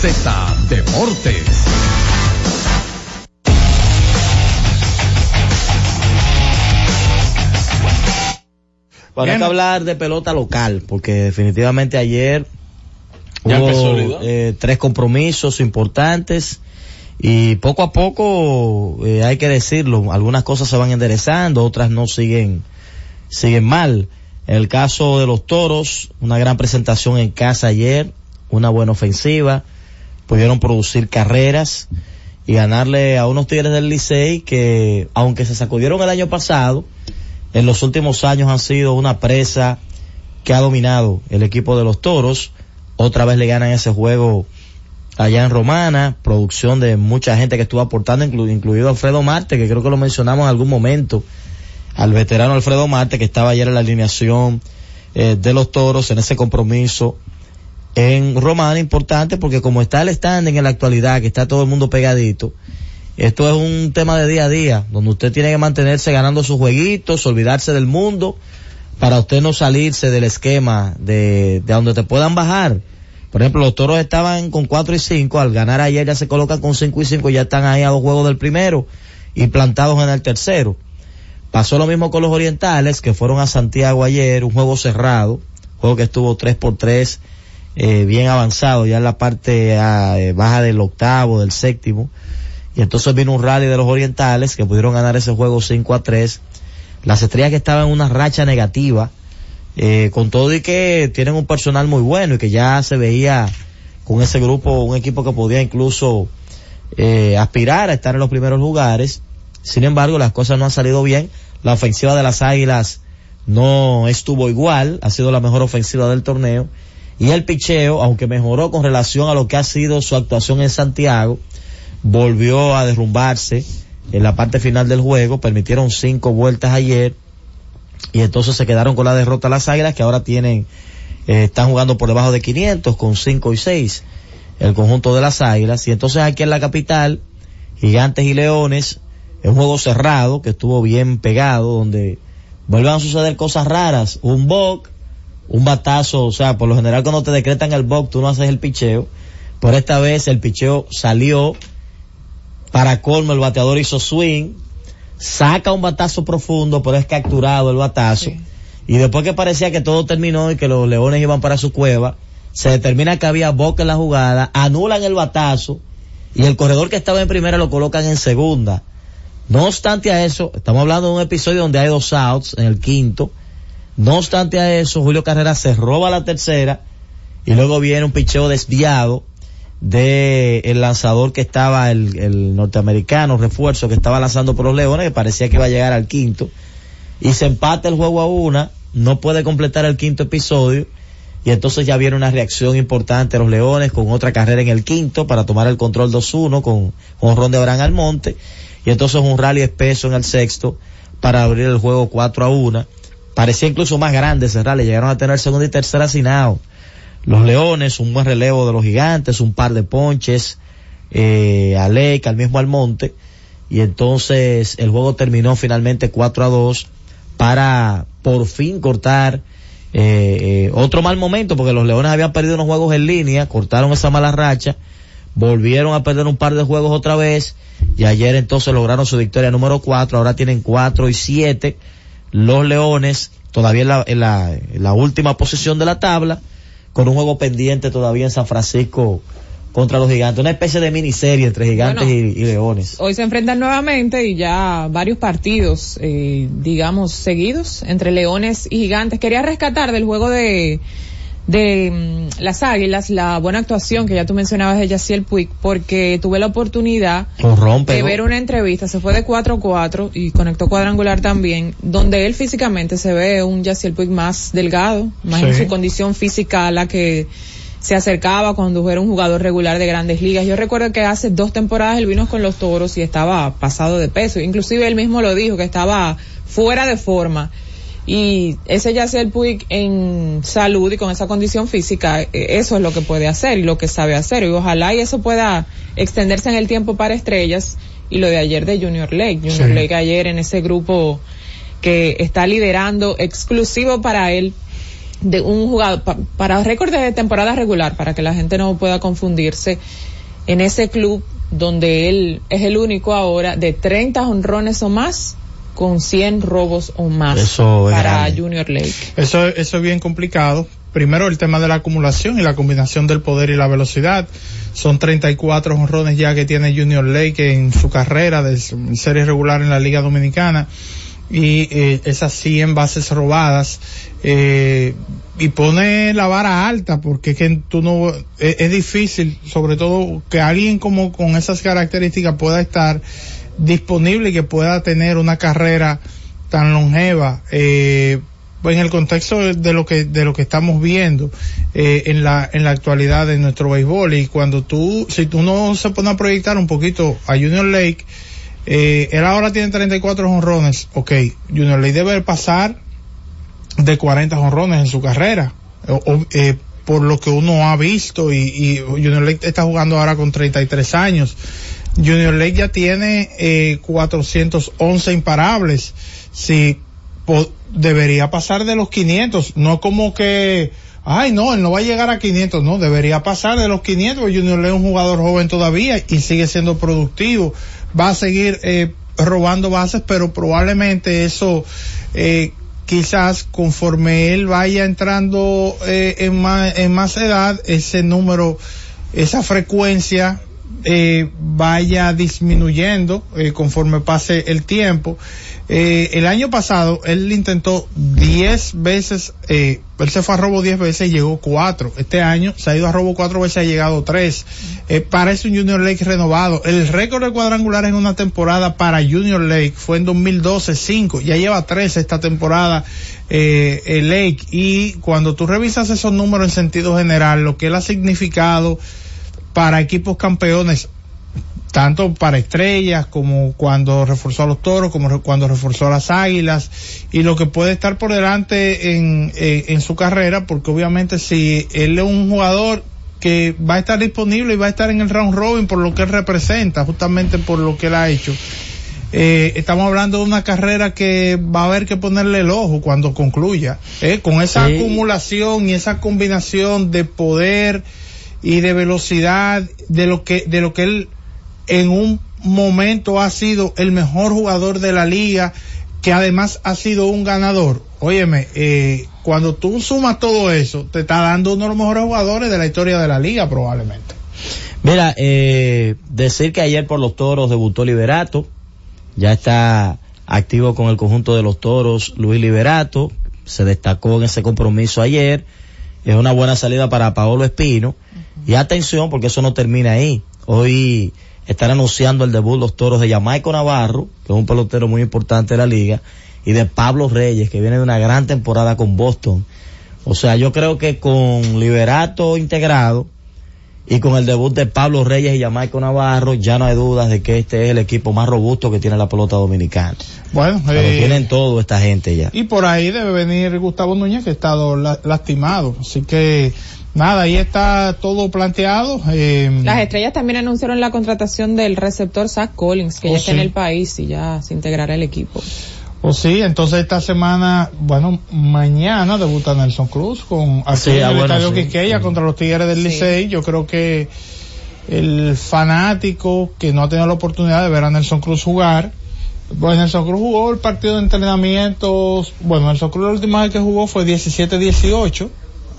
Z Deportes. Bueno, hay que hablar de pelota local, porque definitivamente ayer Ya hubo eh, tres compromisos importantes y poco a poco, eh, hay que decirlo, algunas cosas se van enderezando, otras no siguen, siguen mal. En el caso de los toros, una gran presentación en casa ayer, una buena ofensiva, pudieron producir carreras y ganarle a unos Tigres del Licey que, aunque se sacudieron el año pasado, en los últimos años han sido una presa que ha dominado el equipo de los Toros. Otra vez le ganan ese juego allá en Romana, producción de mucha gente que estuvo aportando, inclu- incluido Alfredo Marte, que creo que lo mencionamos en algún momento, al veterano Alfredo Marte, que estaba ayer en la alineación eh, de los Toros en ese compromiso en Romana, importante porque como está el standing en la actualidad, que está todo el mundo pegadito, esto es un tema de día a día, donde usted tiene que mantenerse ganando sus jueguitos, olvidarse del mundo, para usted no salirse del esquema de, de donde te puedan bajar. Por ejemplo, los toros estaban con 4 y 5, al ganar ayer ya se colocan con 5 y 5, ya están ahí a dos juegos del primero y plantados en el tercero. Pasó lo mismo con los orientales, que fueron a Santiago ayer, un juego cerrado, juego que estuvo 3 por 3 eh, bien avanzado, ya en la parte ah, eh, baja del octavo, del séptimo. Y entonces vino un rally de los orientales que pudieron ganar ese juego 5 a 3. Las estrellas que estaban en una racha negativa, eh, con todo y que tienen un personal muy bueno y que ya se veía con ese grupo un equipo que podía incluso eh, aspirar a estar en los primeros lugares. Sin embargo, las cosas no han salido bien. La ofensiva de las Águilas no estuvo igual, ha sido la mejor ofensiva del torneo. Y el picheo, aunque mejoró con relación a lo que ha sido su actuación en Santiago, volvió a derrumbarse en la parte final del juego. Permitieron cinco vueltas ayer y entonces se quedaron con la derrota las Águilas que ahora tienen, eh, están jugando por debajo de 500 con 5 y 6 el conjunto de las Águilas. Y entonces aquí en la capital, Gigantes y Leones, es un juego cerrado que estuvo bien pegado, donde vuelven a suceder cosas raras. Un boc, un batazo, o sea, por lo general cuando te decretan el boc, tú no haces el picheo. Por esta vez el picheo salió, para colmo el bateador hizo swing, saca un batazo profundo, pero es capturado el batazo. Y después que parecía que todo terminó y que los leones iban para su cueva, se determina que había boca en la jugada, anulan el batazo y el corredor que estaba en primera lo colocan en segunda. No obstante a eso, estamos hablando de un episodio donde hay dos outs en el quinto. No obstante a eso, Julio Carrera se roba la tercera y luego viene un picheo desviado de el lanzador que estaba, el, el norteamericano refuerzo que estaba lanzando por los Leones, que parecía que iba a llegar al quinto. Y se empata el juego a una, no puede completar el quinto episodio. Y entonces ya viene una reacción importante de los Leones con otra carrera en el quinto para tomar el control 2-1 con, con Ron de Abraham Almonte. Y entonces un rally espeso en el sexto para abrir el juego 4 a 1. Parecía incluso más grande rally. Llegaron a tener segunda y tercera sin out. Los Leones, un buen relevo de los gigantes, un par de ponches, eh, a Leica, al mismo Almonte. Y entonces el juego terminó finalmente 4 a 2 para por fin cortar eh, eh, otro mal momento, porque los Leones habían perdido unos juegos en línea, cortaron esa mala racha, volvieron a perder un par de juegos otra vez, y ayer entonces lograron su victoria número 4, ahora tienen 4 y 7. Los Leones, todavía en la, en la, en la última posición de la tabla, con un juego pendiente todavía en San Francisco contra los gigantes, una especie de miniserie entre gigantes Bueno. y, y leones. Hoy se enfrentan nuevamente y ya varios partidos, eh, digamos, seguidos entre Leones y Gigantes. Quería rescatar del juego de, de mm, las Águilas la buena actuación que ya tú mencionabas de Yaciel Puig, porque tuve la oportunidad de ver una entrevista, se fue de 4-4 y conectó cuadrangular también, donde él físicamente se ve un Yaciel Puig más delgado, más en su condición física a la que se acercaba cuando era un jugador regular de grandes ligas. Yo recuerdo que hace dos temporadas él vino con los toros y estaba pasado de peso. Inclusive él mismo lo dijo, que estaba fuera de forma. Y ese Yaciel Puig en salud y con esa condición física, eh, eso es lo que puede hacer y lo que sabe hacer. Y ojalá y eso pueda extenderse en el tiempo para estrellas. Y lo de ayer de Junior Lake. Junior Sí. Lake ayer en ese grupo que está liderando exclusivo para él de un jugador pa- para récord de temporada regular para que la gente no pueda confundirse en ese club donde él es el único ahora de 30 honrones o más con 100 robos o más Eso es para. Junior Lake. Eso, eso es bien complicado. Primero el tema de la acumulación y la combinación del poder y la velocidad. Son 34 honrones ya que tiene Junior Lake en su carrera de serie regular en la Liga Dominicana. y eh, esas 100 bases robadas eh, y pone la vara alta porque es que tú no es, es difícil sobre todo que alguien como con esas características pueda estar disponible y que pueda tener una carrera tan longeva eh, pues en el contexto de- lo que de lo que estamos viendo eh, en la en la actualidad de nuestro béisbol. Y cuando tú si tú no se pone a proyectar un poquito a Junior Lake eh, él ahora tiene 34 jonrones. Ok Junior Lake debe pasar de 40 jonrones en su carrera. Eh, por lo que uno ha visto y, y Junior Lake está jugando ahora con 33 años Junior Lake ya tiene eh, 411 imparables. Si debería pasar de los 500, no como que, ay no, él no va a llegar a 500, no, debería pasar de los 500. porque Junior Lake es un jugador joven todavía y sigue siendo productivo. Va a seguir eh, robando bases, pero probablemente eso, eh, quizás conforme él vaya entrando eh, en, más, en más edad, ese número, esa frecuencia eh, vaya disminuyendo eh, conforme pase el tiempo. Eh, el año pasado él intentó 10 veces, eh, él se fue a robo 10 veces y llegó 4. Este año se ha ido a robo 4 veces y ha llegado 3. Eh, parece un Junior Lake renovado. El récord de cuadrangular en una temporada para Junior Lake fue en 2012 5. Ya lleva 3 esta temporada eh, Lake. Y cuando tú revisas esos números en sentido general, lo que él ha significado para equipos campeones, tanto para estrellas como cuando reforzó a los toros, como cuando reforzó a las águilas, y lo que puede estar por delante en, en, en su carrera, porque obviamente si él es un jugador que va a estar disponible y va a estar en el round robin por lo que él representa, justamente por lo que él ha hecho. Eh, estamos hablando de una carrera que va a haber que ponerle el ojo cuando concluya, eh, con esa Sí. acumulación y esa combinación de poder y de velocidad de lo que de lo que él en un momento ha sido el mejor jugador de la liga que además ha sido un ganador. Óyeme eh, cuando tú sumas todo eso te está dando uno de los mejores jugadores de la historia de la liga probablemente. Mira, eh, decir que ayer por los toros debutó Liberato, ya está activo con el conjunto de los toros Luis Liberato, se destacó en ese compromiso ayer, es una buena salida para Paolo Espino, y atención porque eso no termina ahí, hoy están anunciando el debut los toros de Jamaico Navarro, que es un pelotero muy importante de la liga, y de Pablo Reyes, que viene de una gran temporada con Boston. O sea, yo creo que con Liberato integrado, y con el debut de Pablo Reyes y Jamaico Navarro, ya no hay dudas de que este es el equipo más robusto que tiene la pelota dominicana. bueno Pero eh, tienen todo esta gente ya. y por ahí debe venir Gustavo Núñez que ha estado la- lastimado así que nada ahí está todo planteado eh, Las estrellas también anunciaron la contratación del receptor Zach Collins, que Oh, ya está sí. en el país y ya se integrará al equipo. O sí, entonces esta semana, bueno, mañana debuta Nelson Cruz con aquí Sí, en ah, el bueno, Estadio sí. Quisqueya contra los Tigres del Sí. Licey. Yo creo que el fanático que no ha tenido la oportunidad de ver a Nelson Cruz jugar, pues Nelson Cruz jugó el partido de entrenamiento, bueno, Nelson Cruz la última vez que jugó fue 17-18,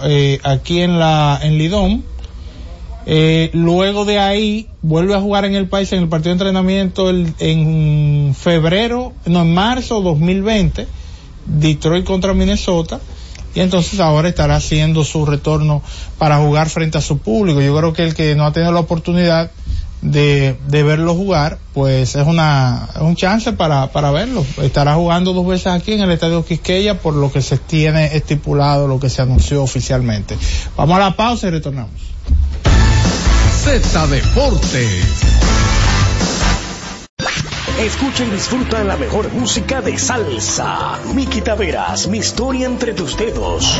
eh, aquí en la, en Lidón. Eh, luego de ahí vuelve a jugar en el país en el partido de entrenamiento el- en febrero, no, en marzo 2020, Detroit contra Minnesota. Y entonces ahora estará haciendo su retorno para jugar frente a su público. Yo creo que el que no ha tenido la oportunidad de, de verlo jugar, pues es una, es un chance para, para verlo. Estará jugando dos veces aquí en el Estadio Quisqueya por lo que se tiene estipulado, lo que se anunció oficialmente. Vamos a la pausa y retornamos. Z Deportes. Escucha y disfruta la mejor música de salsa. Miki Taveras, mi historia entre tus dedos.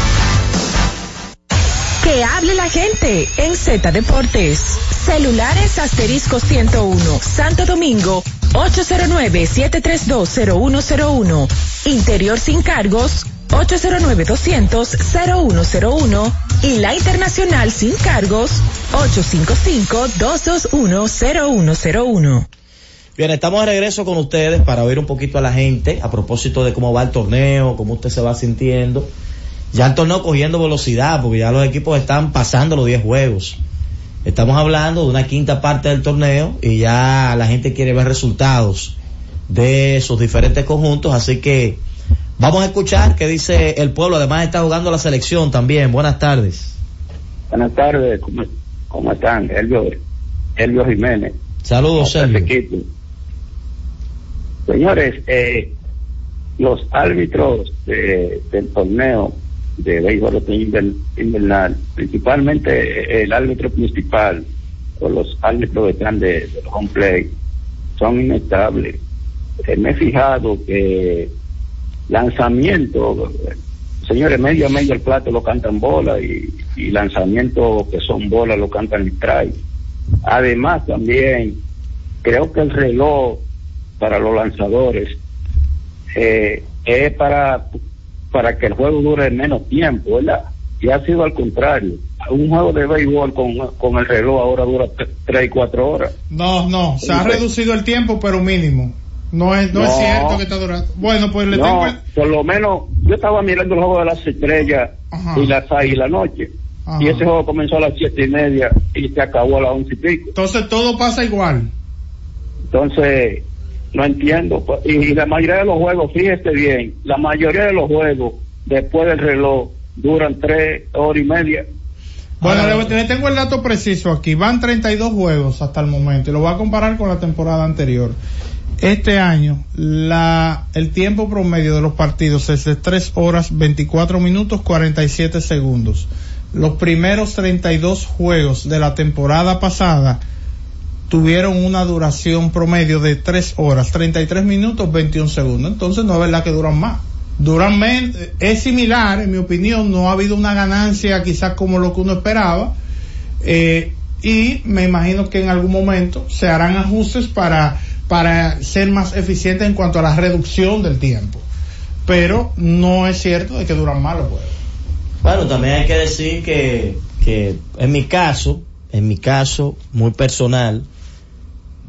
Que hable la gente en Z Deportes. Celulares asterisco 101, Santo Domingo, 809-7320101. Interior sin cargos, 809-200-0101. Y la internacional sin cargos, 855-221-0101. Bien, estamos de regreso con ustedes para oír un poquito a la gente a propósito de cómo va el torneo, cómo usted se va sintiendo. Ya el torneo cogiendo velocidad, porque ya los equipos están pasando los 10 juegos. Estamos hablando de una quinta parte del torneo y ya la gente quiere ver resultados de sus diferentes conjuntos, así que vamos a escuchar qué dice el pueblo. Además está jugando la selección también. Buenas tardes. Buenas tardes, ¿cómo, cómo están? Elvio, Elvio Jiménez. Saludos, Sergio. Señores, eh, los árbitros de- del torneo de béisbol invernal, principalmente eh, el árbitro principal o los árbitros que están de, de home son inestables. Eh, me he fijado que lanzamiento, señores, medio a medio el plato lo cantan bola y, y lanzamiento que son bolas lo cantan strike. Además también creo que el reloj para los lanzadores eh, es para para que el juego dure menos tiempo, ¿verdad? Y ha sido al contrario. Un juego de béisbol con, con el reloj ahora dura 3 y 4 horas. No, no, se ha reducido el tiempo, pero mínimo. No es, no, es cierto que está durando. Bueno, pues le no, tengo el- por lo menos yo estaba mirando el juego de las estrellas Ajá. y las la noche. Ajá. Y ese juego comenzó a las siete y media y se acabó a las once y pico. Entonces todo pasa igual. Entonces, no entiendo. Y, la mayoría de los juegos, fíjese bien, la mayoría de los juegos después del reloj duran tres horas y media. Bueno, le, le tengo el dato preciso aquí. Van 32 juegos hasta el momento y lo voy a comparar con la temporada anterior. Este año, la, el tiempo promedio de los partidos es de 3 horas 24 minutos 47 segundos. Los primeros 32 juegos de la temporada pasada tuvieron una duración promedio de 3 horas 33 minutos 21 segundos. Entonces no es verdad que duran más. Duran menos, es similar, en mi opinión, no ha habido una ganancia quizás como lo que uno esperaba. Eh, y me imagino que en algún momento se harán ajustes para para ser más eficiente en cuanto a la reducción del tiempo. Pero no es cierto de que duran más los juegos. Bueno, también hay que decir que, que en mi caso, en mi caso muy personal,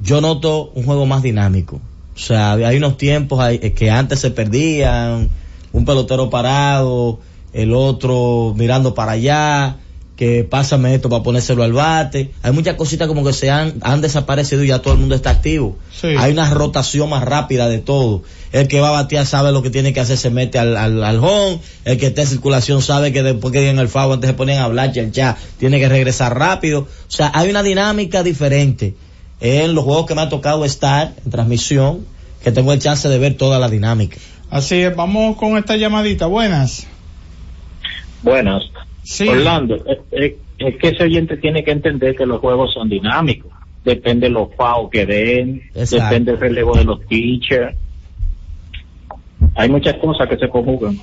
yo noto un juego más dinámico. O sea, hay unos tiempos eh, que antes se perdían, un pelotero parado, el otro mirando para allá, que pásame esto para ponérselo al bate. Hay muchas cositas como que se han, han desaparecido y ya todo el mundo está activo. Sí. Hay una rotación más rápida de todo. El que va a batear sabe lo que tiene que hacer, se mete al, al, al home. El que está en circulación sabe que después que viene el foul, antes se ponen a hablar, ya, ya, tiene que regresar rápido. O sea, hay una dinámica diferente en los juegos que me ha tocado estar en transmisión, que tengo el chance de ver toda la dinámica. Así es, vamos con esta llamadita. Buenas. Buenas. Sí. Orlando, es, es- es que ese oyente tiene que entender que los juegos son dinámicos. Depende de los FAO que den, Exacto. depende del relevo de los pitchers. Hay muchas cosas que se conjugan.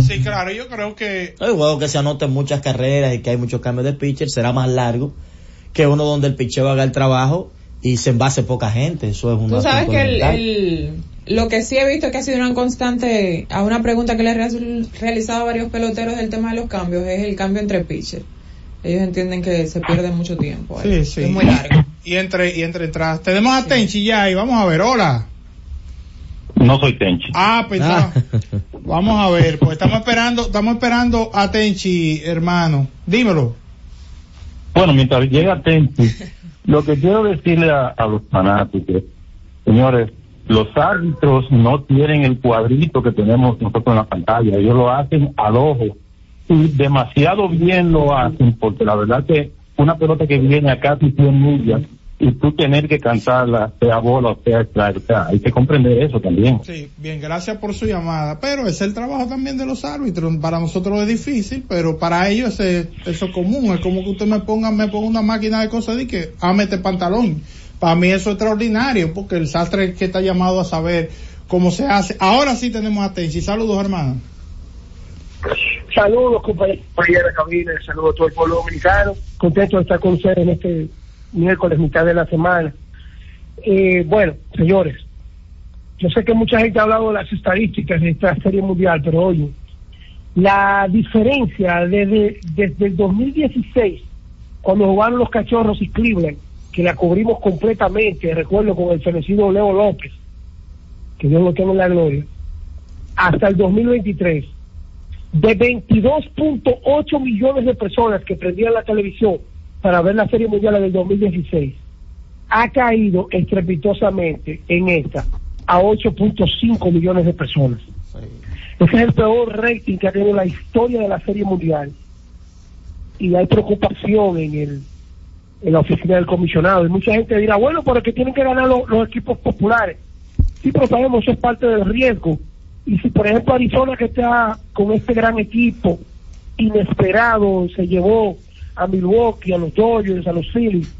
Sí, claro, yo creo que Hay juegos que se anoten muchas carreras y que hay muchos cambios de pitcher, será más largo que uno donde el pitcheo haga el trabajo y se envase poca gente. Eso es una Tú sabes que el, fundamental. el- lo que sí he visto que ha sido una constante a una pregunta que le he real- realizado a varios peloteros del tema de los cambios es el cambio entre pitchers. Ellos entienden que se pierde mucho tiempo. ahí. Sí, sí. Es muy largo. Y entre, y entre entradas. Tenemos a Tenchi ya y vamos a ver, hola. No soy Tenchi. Ah, pues Ah. está- vamos a ver, pues estamos esperando, estamos esperando a Tenchi, hermano. Dímelo. Bueno, mientras llega Tenchi, (laughs) lo que quiero decirle a, a los fanáticos, señores, los árbitros no tienen el cuadrito que tenemos nosotros en la pantalla, ellos lo hacen al ojo y demasiado bien lo hacen porque la verdad que una pelota que viene a casi 100 millas y tú tener que cantarla, sea bola o sea strike, o sea, hay que comprender eso también. Sí, bien, gracias por su llamada. Pero es el trabajo también de los árbitros. Para nosotros es difícil, pero para ellos es eso es común. Es como que usted me ponga, me ponga una máquina de cosas y que ah, mete pantalón. Para mí eso es extraordinario, porque el sastre que está llamado a saber cómo se hace. Ahora sí tenemos a Tenchi. Saludos, hermano. Saludos, compañeros de la cabina, saludos a todo el pueblo dominicano. Contento de estar con ustedes en este miércoles, mitad de la semana. Eh, bueno, señores, yo sé que mucha gente ha hablado de las estadísticas de esta serie mundial, pero oye, la diferencia desde, desde el 2016, cuando jugaron los cachorros y Cleveland, que la cubrimos completamente, recuerdo con el fenecido Leo López, que Dios lo tenga en la gloria, hasta el 2023 de 22.8 millones de personas que prendían la televisión para ver la Serie Mundial del 2016, ha caído estrepitosamente en esta a 8.5 millones de personas. Ese es el peor rating que ha tenido la historia de la Serie Mundial. Y hay preocupación en el en la oficina del comisionado. Y mucha gente dirá, bueno, pero es que tienen que ganar los, los equipos populares. Sí, pero sabemos eso es parte del riesgo. Y si, por ejemplo, Arizona, que está con este gran equipo inesperado, se llevó a Milwaukee, a los Dodgers, a los Phillies,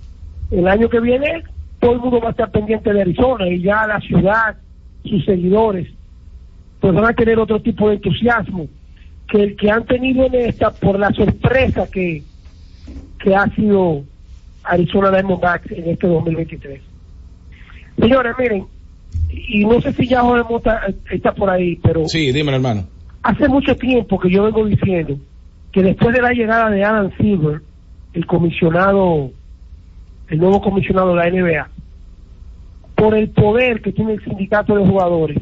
el año que viene todo el mundo va a estar pendiente de Arizona y ya la ciudad, sus seguidores, pues van a tener otro tipo de entusiasmo que el que han tenido en esta por la sorpresa que, que ha sido Arizona Diamondbacks en este 2023. Señores, miren, y no sé si ya Jorge Mota está por ahí, pero Sí, dímelo, hermano. hace mucho tiempo que yo vengo diciendo que después de la llegada de Adam Silver, el comisionado, el nuevo comisionado de la NBA, por el poder que tiene el sindicato de jugadores,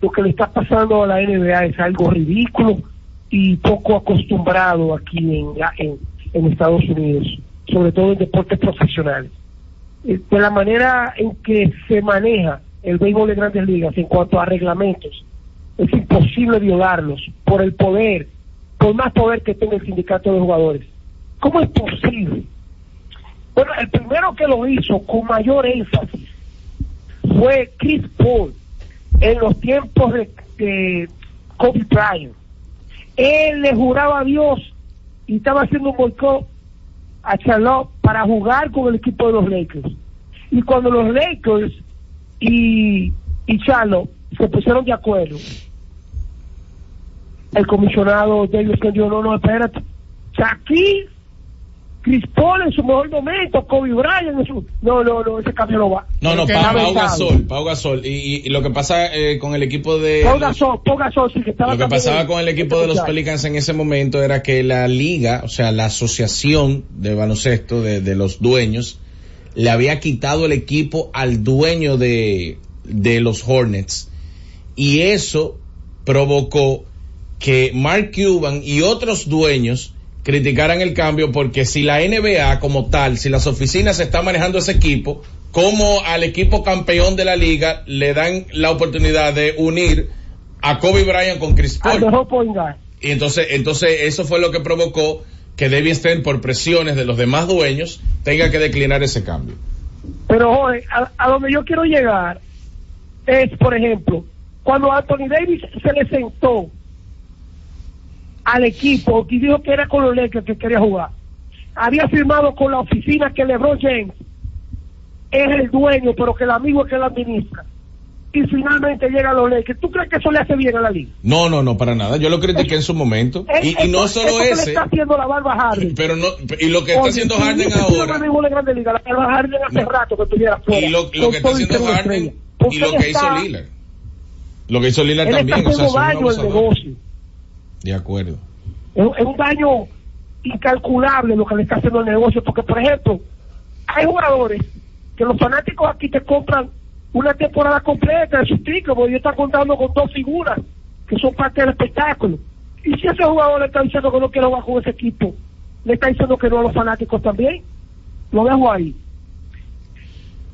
lo que le está pasando a la NBA es algo ridículo y poco acostumbrado aquí en, en Estados Unidos, sobre todo en deportes profesionales. Eh, De la manera en que se maneja el béisbol de grandes ligas en cuanto a reglamentos, es imposible violarlos por el poder, por más poder que tenga el sindicato de jugadores. ¿Cómo es posible? Bueno, el primero que lo hizo con mayor énfasis fue Chris Paul en los tiempos de, de Kobe Bryant. Él le juraba a Dios y estaba haciendo un boicot a Charlotte para jugar con el equipo de los Lakers. Y cuando los Lakers y, y Charlotte se pusieron de acuerdo, el comisionado Davis dijo, no, no, espérate. O aquí Chris Paul en su mejor momento, Kobe Bryant en su... No, no, no, ese cambio no va. No, no, Porque Pau. Gasol, Pau Gasol. Y, lo que pasa eh, con el equipo de... Pau Gasol, Pau Gasol, sí, que estaba Lo que pasaba con el equipo de los Pelicans en ese momento era que la liga, o sea, la asociación de baloncesto de, de los dueños, le había quitado el equipo al dueño de, de los Hornets. Y eso provocó que Mark Cuban y otros dueños criticaran el cambio porque si la NBA como tal, si las oficinas están manejando ese equipo, como al equipo campeón de la liga le dan la oportunidad de unir a Kobe Bryant con Chris Paul. Y entonces, entonces eso fue lo que provocó que David Stern, por presiones de los demás dueños, tenga que declinar ese cambio. Pero, Jorge, a, a donde yo quiero llegar es, por ejemplo, cuando Anthony Davis se le sentó al equipo y dijo que era con los Lakers que quería jugar, había firmado con la oficina que LeBron James es el dueño, pero que el amigo es que la administra. Y finalmente llega a los Lakers. ¿Tú crees que eso le hace bien a la liga? No, no, no, para nada. Yo lo critiqué en su momento. Es- Y, y no eso- solo eso que le ese, está haciendo la barba Harden. pero no, y lo que está Oye, haciendo si Harden sido ahora, Grande Liga, la barba Harden hace rato que estuviera fuera. y lo, lo que está haciendo Harden, y lo que hizo está- Lillard. Lo que hizo Él también, está o sea, abusador. negocio. De acuerdo. Es, es un daño incalculable lo que le está haciendo el negocio, porque por ejemplo, hay jugadores que los fanáticos aquí te compran una temporada completa de sus tickets, porque ellos están contando con dos figuras que son parte del espectáculo. Y si ese jugador le está diciendo que no quiere jugar con ese equipo, le está diciendo que no a los fanáticos también, lo dejo ahí.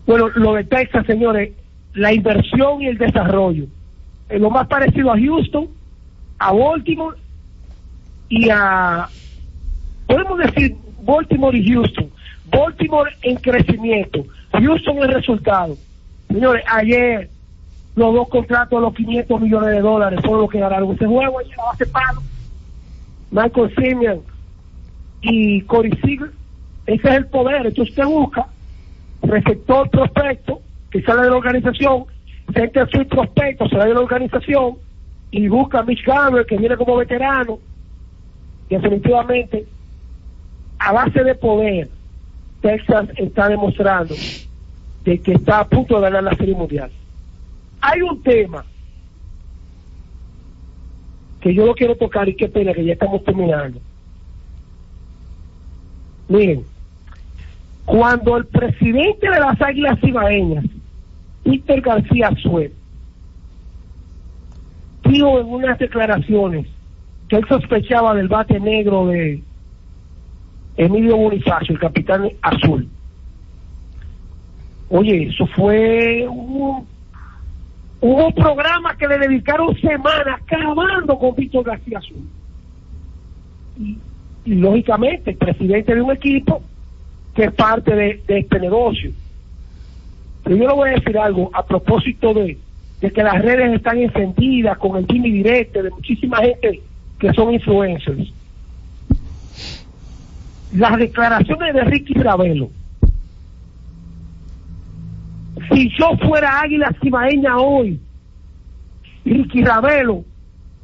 Bueno, lo de Texas, señores, la inversión y el desarrollo. Es lo más parecido a Houston, a Baltimore y a, podemos decir Baltimore y Houston. Baltimore en crecimiento, Houston en resultado. Señores, ayer los dos contratos de los 500 millones de dólares fueron los que ganaron ese juego ayer a base palo. Michael Simeon y Corey Seager, ese es el poder. Entonces usted busca receptor prospecto que sale de la organización, center field prospecto sale de la organización y busca a Mitch Garber que viene como veterano. Definitivamente, a base de poder, Texas está demostrando de que está a punto de ganar la Serie Mundial. Hay un tema que yo lo quiero tocar y qué pena que ya estamos terminando. Miren, cuando el presidente de las Águilas Cibaeñas, Víctor García Suez, dijo en unas declaraciones que él sospechaba del bate negro de Emilio Bonifacio, el capitán azul. Oye, eso fue un, un programa que le dedicaron semanas acabando con Víctor García Azul. Y, y lógicamente, el presidente de un equipo que es parte de, de este negocio. Pero yo le voy a decir algo a propósito de, de que las redes están encendidas con el Jimmy Directo, de muchísima gente que son influencers. Las declaraciones de Ricky Ravelo. Si yo fuera Águila Cibaeña hoy, Ricky Ravelo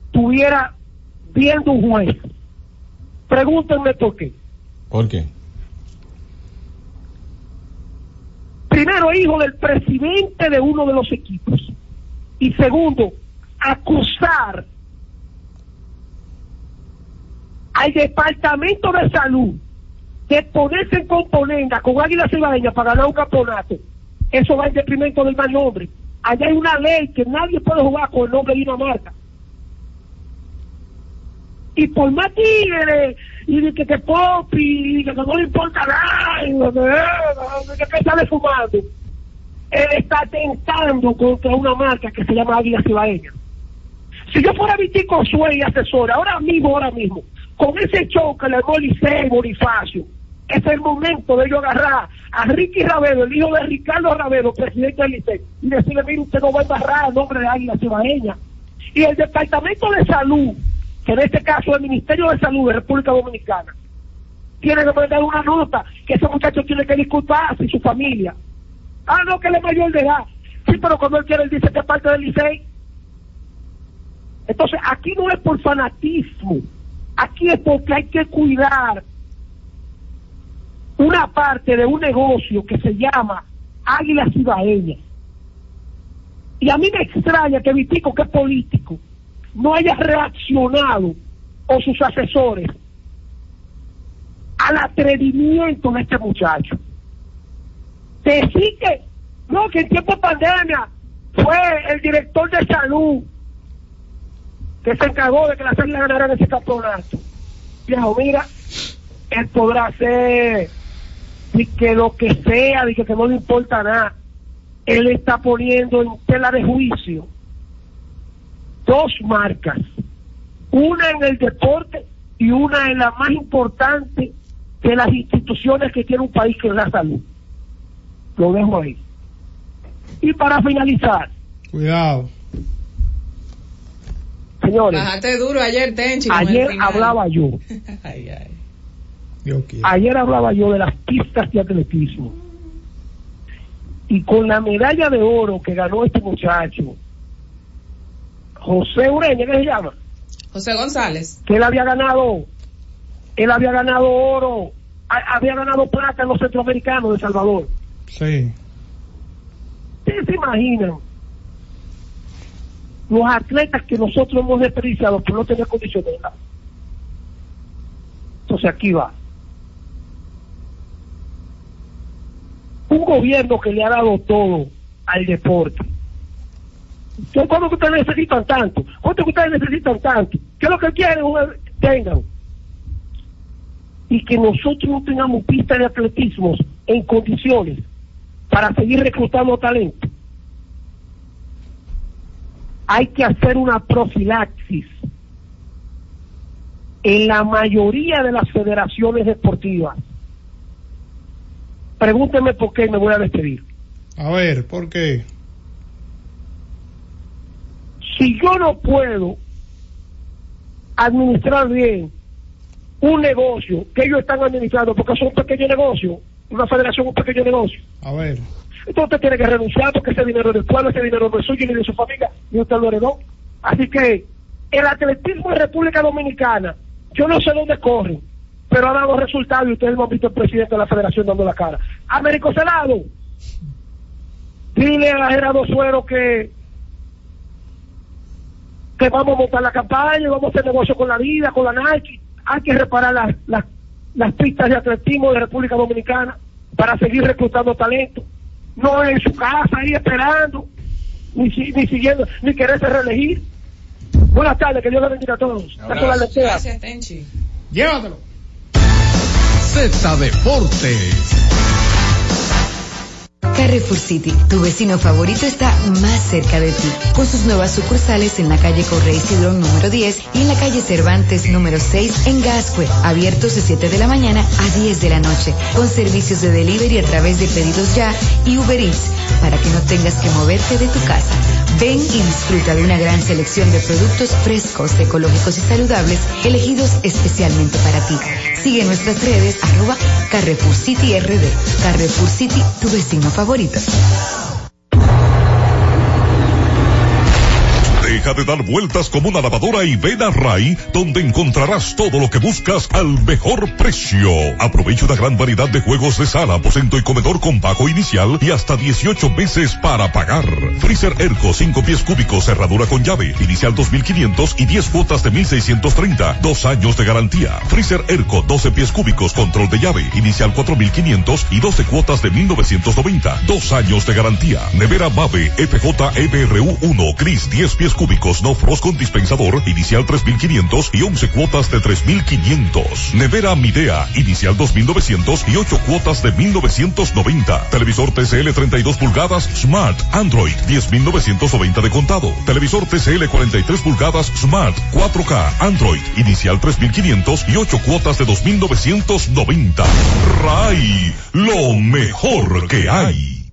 estuviera viendo un juez. Pregúntenme por qué. ¿Por qué? primero hijo del presidente de uno de los equipos y segundo acusar al departamento de salud de ponerse en componenda con Águila Cibaeña para ganar un campeonato. Eso va en detrimento del mal nombre. Allá hay una ley que nadie puede jugar con el nombre de una marca. Y por más tigre y de que te pop y de que no le importa nada y de que, que sale fumando él está tentando contra una marca que se llama Águila Cibaeña si yo fuera Vitico Suey asesora ahora mismo, ahora mismo con ese show que le armó Licey Bonifacio es el momento de yo agarrar a Ricky Ravelo, el hijo de Ricardo Ravelo, presidente del Licey, y decirle, mire, usted no va a embarrar el nombre de Águila Cibaeña. Y el Departamento de Salud, que en este caso es el Ministerio de Salud de República Dominicana, tiene que mandar una nota que ese muchacho tiene que disculparse y su familia. Ah, no, que él es mayor de edad. Sí, pero cuando él quiere, él dice que es parte del Licey. Entonces, aquí no es por fanatismo, aquí es porque hay que cuidar una parte de un negocio que se llama Águilas Ibaeñas. Y a mí me extraña que Vitico, que es político, no haya reaccionado, o sus asesores, al atrevimiento de este muchacho. Decir que, no, que en tiempo de pandemia fue el director de salud que se encargó de que la Águilas ganaran ese campeonato. Viejo, mira, él podrá hacer y que lo que sea, y que, que no le importa nada. Él está poniendo en tela de juicio dos marcas, una en el deporte y una en la más importante de las instituciones que tiene un país que es la salud. Lo dejo ahí. Y para finalizar, Cuidado. señores, Bajaste duro ayer, Tenchi. ayer hablaba yo, (laughs) Ay, ay. Dios quiere. ayer hablaba yo de las pistas de atletismo. Y con la medalla de oro que ganó este muchacho, José Ureña, ¿qué se llama? José González. que él había ganado, él había ganado oro, a- había ganado plata en los centroamericanos de Salvador. Sí. ¿Ustedes se imaginan los atletas que nosotros hemos desperdiciado por no tener condiciones? Entonces aquí va. Un gobierno que le ha dado todo al deporte. Entonces, ¿Cuándo que ustedes necesitan tanto? ¿Cuánto que ustedes necesitan tanto? ¿Qué es lo que quieren? Tengan. Y que nosotros no tengamos pistas de atletismo en condiciones para seguir reclutando talento. Hay que hacer una profilaxis en la mayoría de las federaciones deportivas. Pregúntenme por qué me voy a despedir. A ver, ¿por qué? si yo no puedo administrar bien un negocio que ellos están administrando porque son un pequeño negocio, una federación un pequeño negocio, A ver. entonces usted tiene que renunciar porque ese dinero del pueblo, ese dinero no es suyo ni de su familia, ni usted lo heredó. Así que el atletismo en República Dominicana, yo no sé dónde corre, pero ha dado resultados y ustedes no han visto al presidente de la federación dando la cara. Américo Celado, dile a Gerardo Suero que que vamos a montar la campaña, vamos a hacer negocio con la vida, con la Nike. Hay que reparar las, las, las pistas de atletismo de República Dominicana para seguir reclutando talento. No en su casa ahí esperando, ni, si- ni siguiendo, ni quererse reelegir. Buenas tardes, que Dios les bendiga a todos. Gracias, Tenchi. Llévatelo. Z Deportes. Carrefour City, tu vecino favorito está más cerca de ti, con sus nuevas sucursales en la calle Correy Cidrón número 10 y en la calle Cervantes número 6 en Gascue, abiertos de 7 de la mañana a 10 de la noche, con servicios de delivery a través de pedidos ya y Uber Eats, para que no tengas que moverte de tu casa. Ven y disfruta de una gran selección de productos frescos, ecológicos y saludables, elegidos especialmente para ti. Sigue nuestras redes, arroba Carrefour City RD. Carrefour City, tu vecino favorito. Deja de dar vueltas como una lavadora y ven a Ray, donde encontrarás todo lo que buscas al mejor precio. Aprovecha una gran variedad de juegos de sala, aposento y comedor con bajo inicial y hasta 18 meses para pagar. Freezer Erco 5 pies cúbicos, cerradura con llave, inicial 2500 y 10 cuotas de 1630, dos años de garantía. Freezer Erco 12 pies cúbicos, control de llave, inicial 4500 y 12 cuotas de 1990, dos años de garantía. Nevera Mave FJ EBRU 1, Cris 10 pies cúbicos, no frost con dispensador, inicial 3500 y 11 cuotas de 3500. Nevera Midea, inicial 2900 y 8 cuotas de 1990. Televisor TCL 32 pulgadas, Smart, Android 10990 de contado. Televisor TCL 43 pulgadas, Smart, 4K, Android, inicial 3500 y 8 cuotas de 2990. RAI, lo mejor que hay.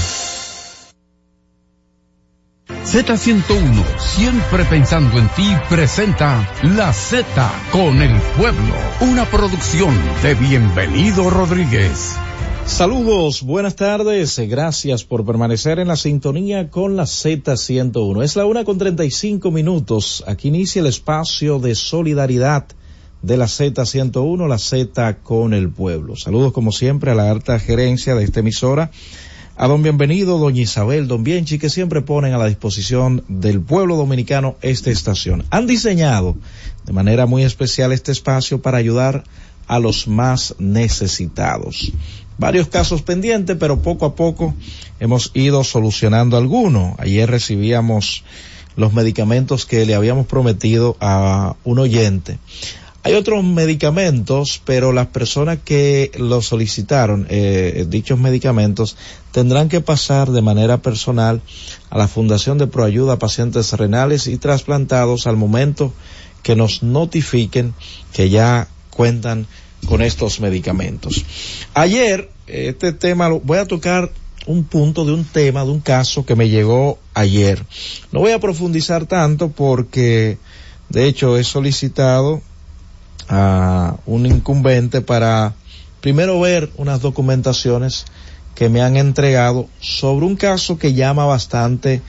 Z101, siempre pensando en ti, presenta La Z con el pueblo, una producción de Bienvenido Rodríguez. Saludos, buenas tardes, gracias por permanecer en la sintonía con la Z101. Es la una con 35 minutos, aquí inicia el espacio de solidaridad de la Z101, la Z con el pueblo. Saludos como siempre a la alta gerencia de esta emisora a don Bienvenido, doña Isabel, don Bienchi, que siempre ponen a la disposición del pueblo dominicano esta estación. Han diseñado de manera muy especial este espacio para ayudar a los más necesitados. Varios casos pendientes, pero poco a poco hemos ido solucionando algunos. Ayer recibíamos los medicamentos que le habíamos prometido a un oyente. Hay otros medicamentos, pero las personas que lo solicitaron, eh, dichos medicamentos, tendrán que pasar de manera personal a la Fundación de Proayuda a Pacientes Renales y Trasplantados al momento que nos notifiquen que ya cuentan con estos medicamentos. Ayer, este tema, lo, voy a tocar un punto de un tema, de un caso que me llegó ayer. No voy a profundizar tanto porque, de hecho, he solicitado a un incumbente para primero ver unas documentaciones que me han entregado sobre un caso que llama bastante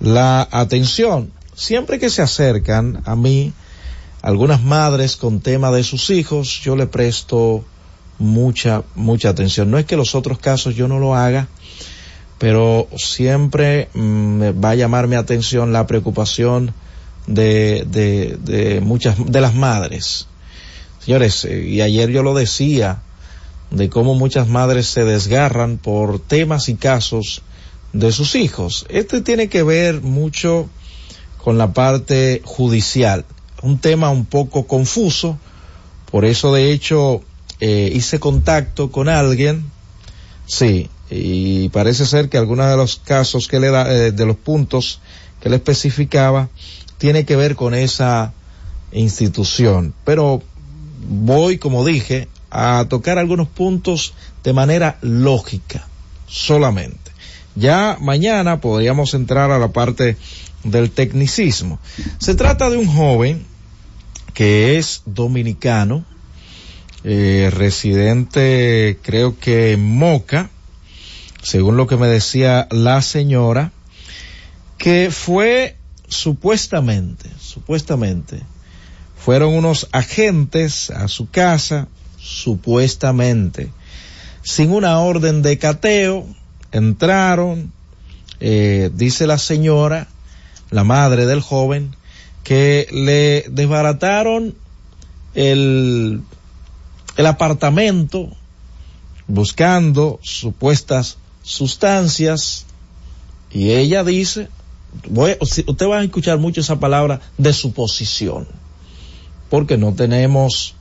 la atención. Siempre que se acercan a mí algunas madres con tema de sus hijos, yo le presto mucha, mucha atención. No es que los otros casos yo no lo haga, pero siempre mmm, va a llamar mi atención la preocupación de, de, de muchas, de las madres. Señores, eh, y ayer yo lo decía, de cómo muchas madres se desgarran por temas y casos de sus hijos. Este tiene que ver mucho con la parte judicial, un tema un poco confuso, por eso de hecho eh, hice contacto con alguien, sí, y parece ser que algunos de los casos que le da, eh, de los puntos que le especificaba, tiene que ver con esa institución, pero voy, como dije, a tocar algunos puntos de manera lógica, solamente. Ya mañana podríamos entrar a la parte del tecnicismo. Se trata de un joven que es dominicano, eh, residente creo que en Moca, según lo que me decía la señora, que fue supuestamente, supuestamente, fueron unos agentes a su casa, supuestamente, sin una orden de cateo, entraron, eh, dice la señora, la madre del joven, que le desbarataron el, el apartamento buscando supuestas sustancias y ella dice, voy, usted va a escuchar mucho esa palabra de suposición, porque no tenemos,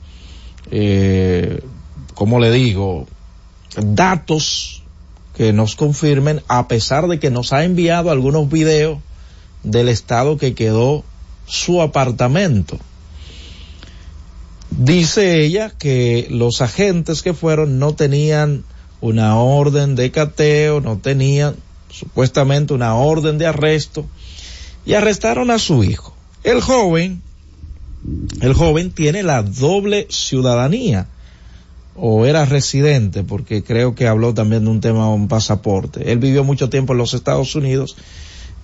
eh, como le digo, datos que nos confirmen, a pesar de que nos ha enviado algunos videos del estado que quedó su apartamento. Dice ella que los agentes que fueron no tenían una orden de cateo, no tenían supuestamente una orden de arresto y arrestaron a su hijo. El joven, el joven tiene la doble ciudadanía o era residente porque creo que habló también de un tema un pasaporte. Él vivió mucho tiempo en los Estados Unidos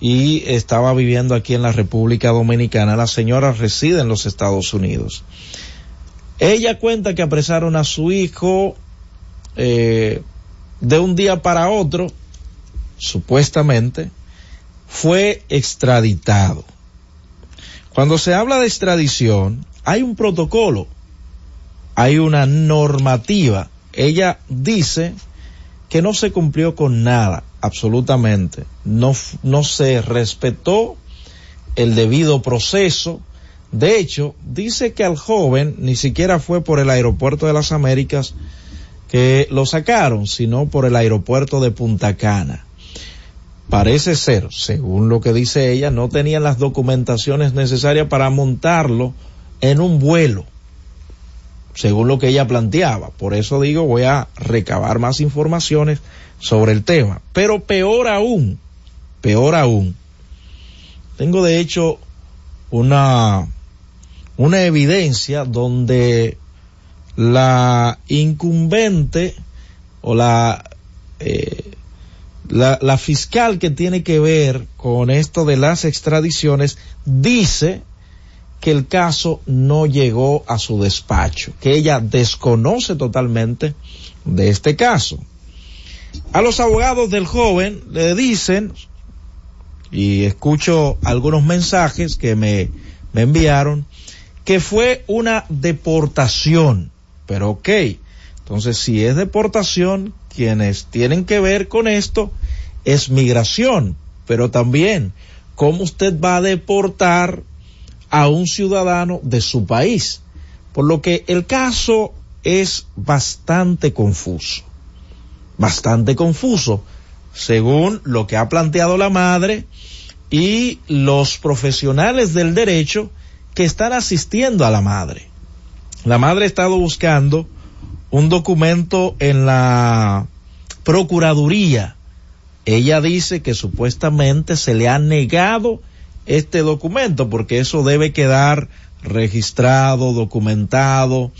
y estaba viviendo aquí en la República Dominicana. La señora reside en los Estados Unidos. Ella cuenta que apresaron a su hijo eh, de un día para otro, supuestamente, fue extraditado. Cuando se habla de extradición, hay un protocolo, hay una normativa. Ella dice que no se cumplió con nada, absolutamente. No, no se respetó el debido proceso. De hecho, dice que al joven ni siquiera fue por el aeropuerto de las Américas que lo sacaron, sino por el aeropuerto de Punta Cana. Parece ser, según lo que dice ella, no tenían las documentaciones necesarias para montarlo en un vuelo, según lo que ella planteaba. Por eso digo, voy a recabar más informaciones sobre el tema. Pero peor aún, peor aún, tengo de hecho una, una evidencia donde la incumbente o la, eh, la, la fiscal que tiene que ver con esto de las extradiciones dice que el caso no llegó a su despacho, que ella desconoce totalmente de este caso. A los abogados del joven le dicen, y escucho algunos mensajes que me, me enviaron, que fue una deportación. Pero ok, entonces si es deportación, quienes tienen que ver con esto es migración, pero también cómo usted va a deportar a un ciudadano de su país. Por lo que el caso es bastante confuso, bastante confuso, según lo que ha planteado la madre y los profesionales del derecho que están asistiendo a la madre. La madre ha estado buscando un documento en la Procuraduría. Ella dice que supuestamente se le ha negado este documento porque eso debe quedar registrado, documentado.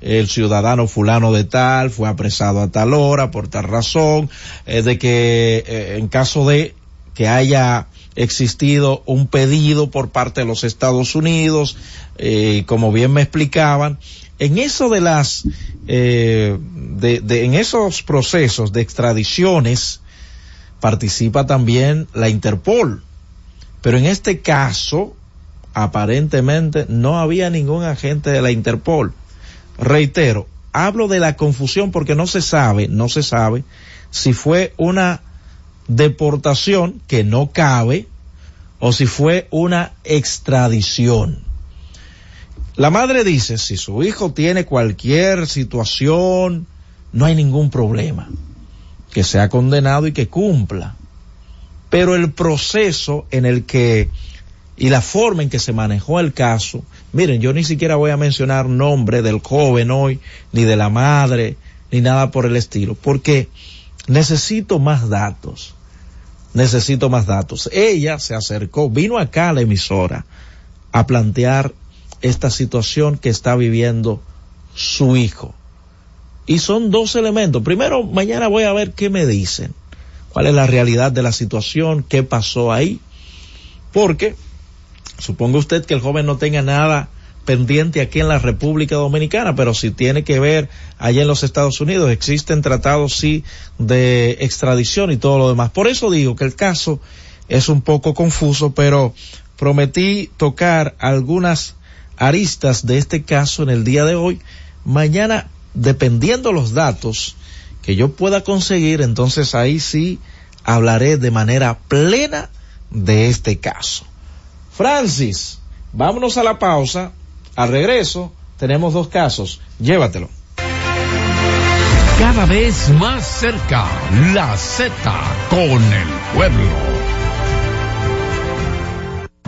El ciudadano fulano de tal fue apresado a tal hora por tal razón, eh, de que eh, en caso de que haya existido un pedido por parte de los Estados Unidos, eh, como bien me explicaban, en eso de las, eh, de, de- en esos procesos de extradiciones participa también la Interpol, pero en este caso aparentemente no había ningún agente de la Interpol. Reitero, hablo de la confusión porque no se sabe, no se sabe si fue una deportación que no cabe o si fue una extradición. La madre dice, si su hijo tiene cualquier situación, no hay ningún problema, que sea condenado y que cumpla. Pero el proceso en el que y la forma en que se manejó el caso, miren, yo ni siquiera voy a mencionar nombre del joven hoy, ni de la madre, ni nada por el estilo, porque necesito más datos, necesito más datos. Ella se acercó, vino acá a la emisora a plantear esta situación que está viviendo su hijo. Y son dos elementos. Primero, mañana voy a ver qué me dicen, cuál es la realidad de la situación, qué pasó ahí, porque Suponga usted que el joven no tenga nada pendiente aquí en la República Dominicana, pero si tiene que ver allá en los Estados Unidos, existen tratados sí de extradición y todo lo demás. Por eso digo que el caso es un poco confuso, pero prometí tocar algunas aristas de este caso en el día de hoy. Mañana, dependiendo los datos que yo pueda conseguir, entonces ahí sí hablaré de manera plena de este caso. Francis, vámonos a la pausa. Al regreso tenemos dos casos. Llévatelo. Cada vez más cerca, la Z con el pueblo.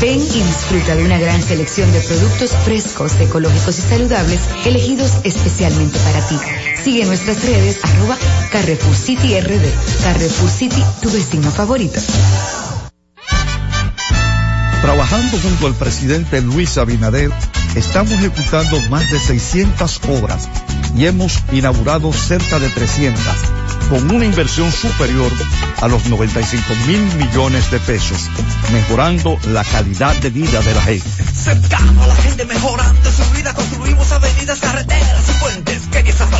Ven y disfruta de una gran selección de productos frescos, ecológicos y saludables, elegidos especialmente para ti. Sigue nuestras redes, arroba Carrefour City RD. Carrefour City, tu vecino favorito. Trabajando junto al presidente Luis Abinader, estamos ejecutando más de 600 obras y hemos inaugurado cerca de 300, con una inversión superior a los 95 mil millones de pesos, mejorando la calidad de vida de la gente. Cercano a la gente mejorando su vida, construimos avenidas, carreteras y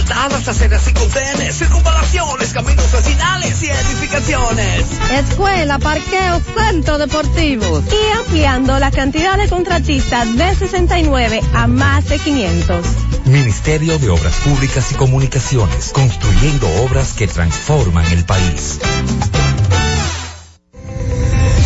asfaltadas, aceras y contenes, circunvalaciones, caminos vecinales y edificaciones. Escuela, parqueo, centro deportivo. Y ampliando la cantidad de contratistas de 69 a más de 500. Ministerio de Obras Públicas y Comunicaciones, construyendo obras que transforman el país.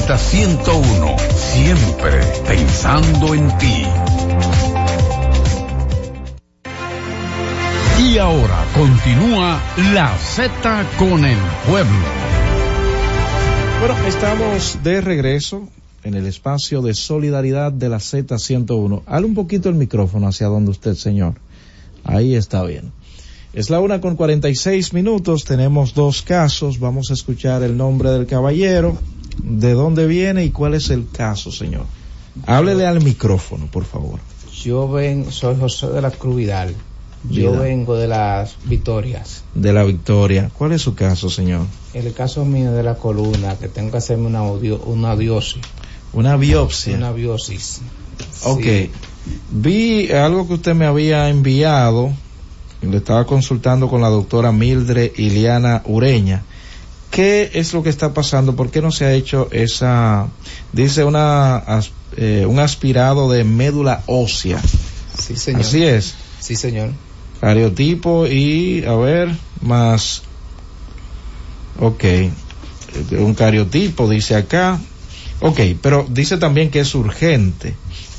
Z101, siempre pensando en ti. Y ahora continúa la Z con el pueblo. Bueno, estamos de regreso en el espacio de solidaridad de la Z101. Hale un poquito el micrófono hacia donde usted, señor. Ahí está bien. Es la una con 46 minutos. Tenemos dos casos. Vamos a escuchar el nombre del caballero, de dónde viene y cuál es el caso, señor. Háblele al micrófono, por favor. Yo ven, soy José de la Cruz Vidal. Yo Vidal. vengo de las Victorias. De la Victoria. ¿Cuál es su caso, señor? El caso mío de la columna, que tengo que hacerme una, audio, una biosis. Una biopsia. Una biosis. Ok. Sí. Vi algo que usted me había enviado. y Le estaba consultando con la doctora Mildred Iliana Ureña. ¿Qué es lo que está pasando? ¿Por qué no se ha hecho esa, dice una, as- eh, un aspirado de médula ósea? Sí, señor. Así es. Sí, señor. Cariotipo y, a ver, más, ok, un cariotipo dice acá. Ok, pero dice también que es urgente.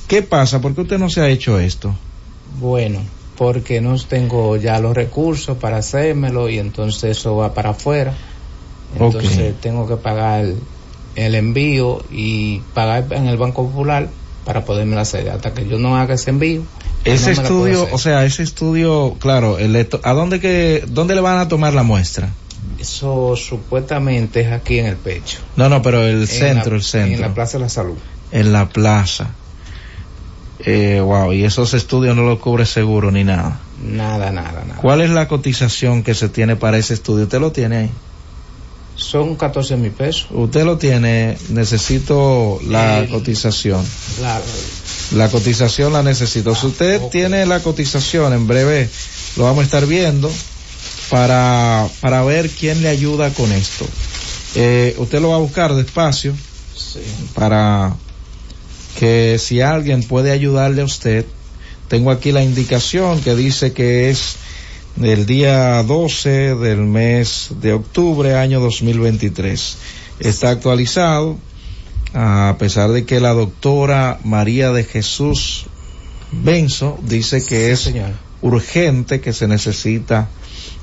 ¿Qué pasa? ¿Por qué usted no se ha hecho esto? Bueno, porque no tengo ya los recursos para hacérmelo y entonces eso va para afuera. Entonces tengo que pagar el envío y pagar en el Banco Popular para poderme hacer. Hasta que yo no haga ese envío. Ese no estudio, o sea, ese estudio, claro, el ¿a dónde que, dónde le van a tomar la muestra? Eso supuestamente es aquí en el pecho. No, no, pero el En centro, la- el centro. En la Plaza de la Salud. En la plaza. Eh, wow, y esos estudios no los cubre seguro ni nada. Nada, nada, nada. ¿Cuál es la cotización que se tiene para ese estudio? ¿Usted lo tiene ahí? Son 14 mil pesos. Usted lo tiene, necesito la cotización. La, La cotización la necesito. Si usted tiene la cotización, en breve lo vamos a estar viendo para, para ver quién le ayuda con esto. Eh, usted lo va a buscar despacio para que si alguien puede ayudarle a usted, tengo aquí la indicación que dice que es del día 12 del mes de octubre año 2023. Está actualizado a pesar de que la doctora María de Jesús Benzo dice que es urgente que se necesita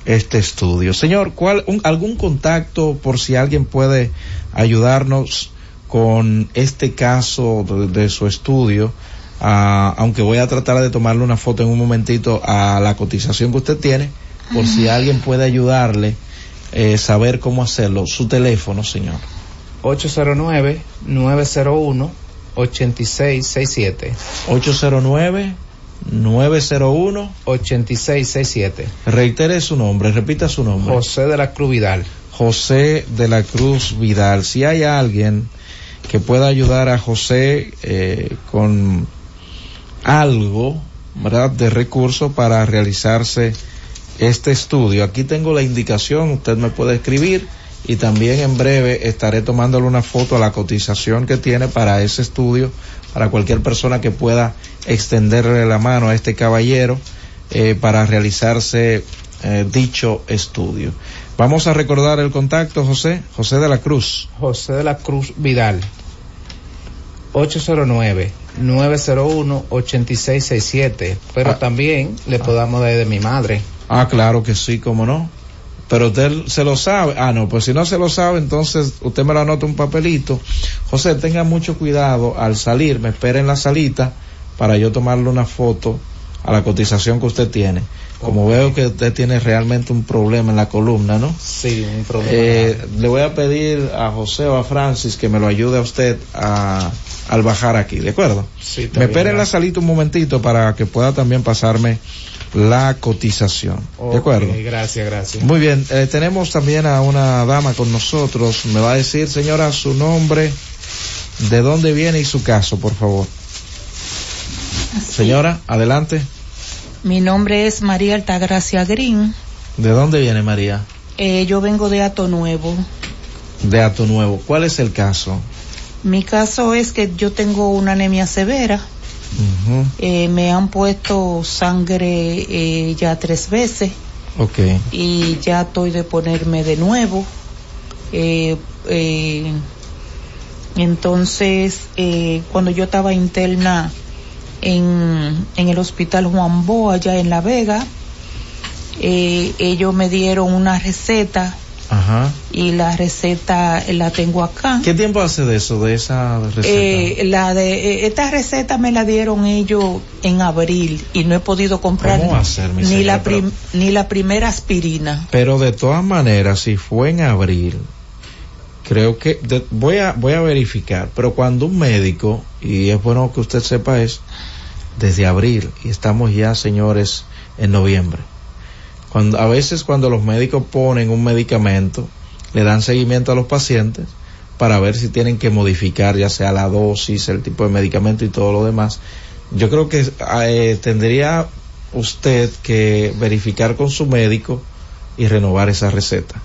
este estudio. Señor, ¿cuál, un- ¿algún contacto por si alguien puede ayudarnos con este caso de, de su estudio? Aunque voy a tratar de tomarle una foto en un momentito a la cotización que usted tiene, por si alguien puede ayudarle, eh, saber cómo hacerlo. Su teléfono, señor. 809-901-8667. 809-901. 8667. Reitere su nombre, repita su nombre. José de la Cruz Vidal. José de la Cruz Vidal. Si hay alguien que pueda ayudar a José eh, con algo, de recurso para realizarse este estudio. Aquí tengo la indicación, usted me puede escribir y también en breve estaré tomándole una foto a la cotización que tiene para ese estudio, para cualquier persona que pueda extenderle la mano a este caballero eh, para realizarse eh, dicho estudio. Vamos a recordar el contacto, José, José de la Cruz. José de la Cruz Vidal. 809-901-8667. Pero Ah. también le podamos dar de mi madre. Ah, claro que sí, cómo no. Pero usted se lo sabe. Ah, no, pues si no se lo sabe, entonces usted me lo anota un papelito. José, tenga mucho cuidado al salir, me espere en la salita para yo tomarle una foto a la cotización que usted tiene. Como veo que usted tiene realmente un problema en la columna, ¿no? Sí, un problema. Eh, le voy a pedir a José o a Francis que me lo ayude a usted a, al bajar aquí, ¿de acuerdo? Sí, me bien, espere en la salita un momentito para que pueda también pasarme la cotización, ¿de acuerdo? Gracias, gracias. Muy bien, eh, tenemos también a una dama con nosotros. Me va a decir, señora, su nombre, de dónde viene y su caso, por favor. Señora, adelante. Mi nombre es María Altagracia Green. ¿De dónde viene María? Eh, yo vengo de Ato Nuevo. De Ato Nuevo. ¿Cuál es el caso? Mi caso es que yo tengo una anemia severa. Eh, me han puesto sangre eh, ya tres veces Ok. y ya estoy de ponerme de nuevo. Eh, eh, entonces, eh, cuando yo estaba interna en, en el hospital Juan Bo, allá en La Vega, eh, ellos me dieron una receta Ajá. y la receta eh, la tengo acá. ¿Qué tiempo hace de eso, de esa receta? Eh, la de eh, esta receta me la dieron ellos en abril y no he podido comprar ¿Cómo va a ser, mi ni señora? la prim- ni la primera aspirina. Pero de todas maneras, si fue en abril, creo que de- voy a voy a verificar. Pero cuando un médico y es bueno que usted sepa es desde abril y estamos ya, señores, en noviembre. A veces cuando los médicos ponen un medicamento, le dan seguimiento a los pacientes para ver si tienen que modificar ya sea la dosis, el tipo de medicamento y todo lo demás. Yo creo que eh, tendría usted que verificar con su médico y renovar esa receta.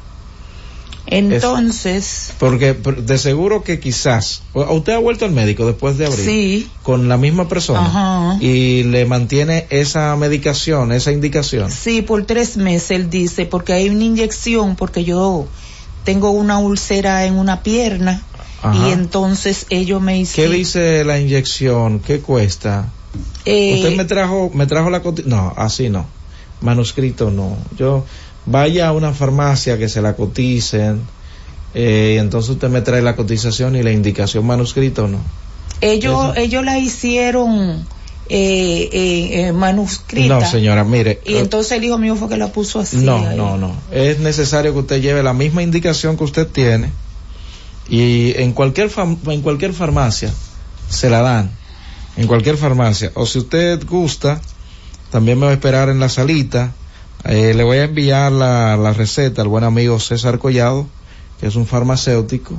Entonces, Porque de seguro que quizás, ¿a ¿usted ha vuelto al médico después de abril? Sí. Con la misma persona. Ajá. Y le mantiene esa medicación, esa indicación. sí, por tres meses él dice, porque hay una inyección, porque yo tengo una úlcera en una pierna Ajá. y entonces ellos me ¿Qué hicieron... dice la inyección? ¿Qué cuesta? Eh, Usted me trajo, me trajo la no, así no. Manuscrito no. Yo vaya a una farmacia que se la coticen. Eh, y entonces usted me trae la cotización y la indicación manuscrito no. ellos, ellos la hicieron eh, eh, eh, manuscrita. No, señora, mire. Y entonces el hijo mío fue que la puso así. No, ahí. no, no. Es necesario que usted lleve la misma indicación que usted tiene y en cualquier en cualquier farmacia se la dan. En cualquier farmacia. O si usted gusta, también me va a esperar en la salita. Eh, le voy a enviar la, la receta al buen amigo César Collado, que es un farmacéutico,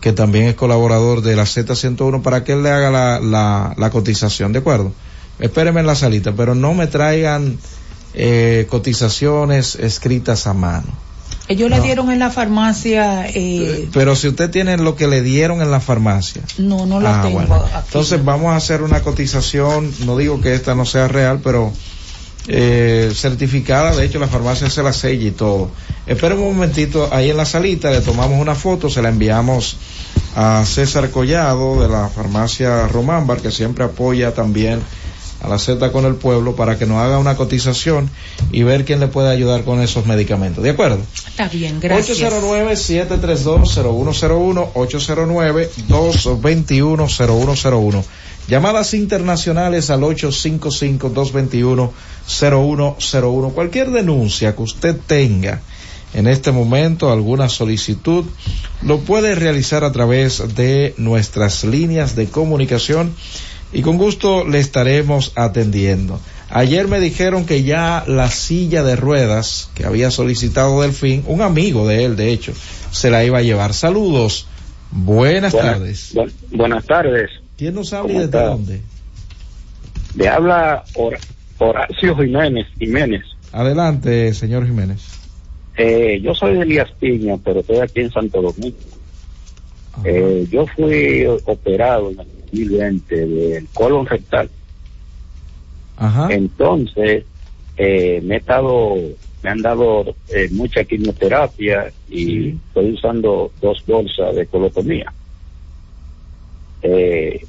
que también es colaborador de la Z101, para que él le haga la, la, la cotización, ¿de acuerdo? Espérenme en la salita, pero no me traigan eh, cotizaciones escritas a mano. Ellos le dieron en la farmacia, eh, Pero si usted tiene lo que le dieron en la farmacia. no, no la Ah, tengo bueno. aquí. Entonces vamos a hacer una cotización, no digo que esta no sea real, pero eh, certificada, de hecho la farmacia se la sella y todo. Espera un momentito, ahí en la salita le tomamos una foto, se la enviamos a César Collado de la farmacia Románbar, que siempre apoya también a la Z con el pueblo para que nos haga una cotización y ver quién le puede ayudar con esos medicamentos. ¿De acuerdo? Está bien, gracias. 809-732-0101, 809-221-0101. Llamadas internacionales al 855-221-0101. Cualquier denuncia que usted tenga en este momento, alguna solicitud, lo puede realizar a través de nuestras líneas de comunicación y con gusto le estaremos atendiendo. Ayer me dijeron que ya la silla de ruedas que había solicitado Delfín, un amigo de él, de hecho, se la iba a llevar. Saludos. Buenas Buenas- tardes. bu- buenas tardes. ¿Quién nos habla y ¿Cómo desde está? dónde? Le habla Hor- Horacio Jiménez. Jiménez. Adelante, señor Jiménez. Eh, yo soy de Elías Piña, pero estoy aquí en Santo Domingo. Eh, yo fui operado en el 2020 del colon rectal. Ajá. Entonces, eh, me he estado, me han dado eh, mucha quimioterapia y estoy usando dos bolsas de colotomía. Eh,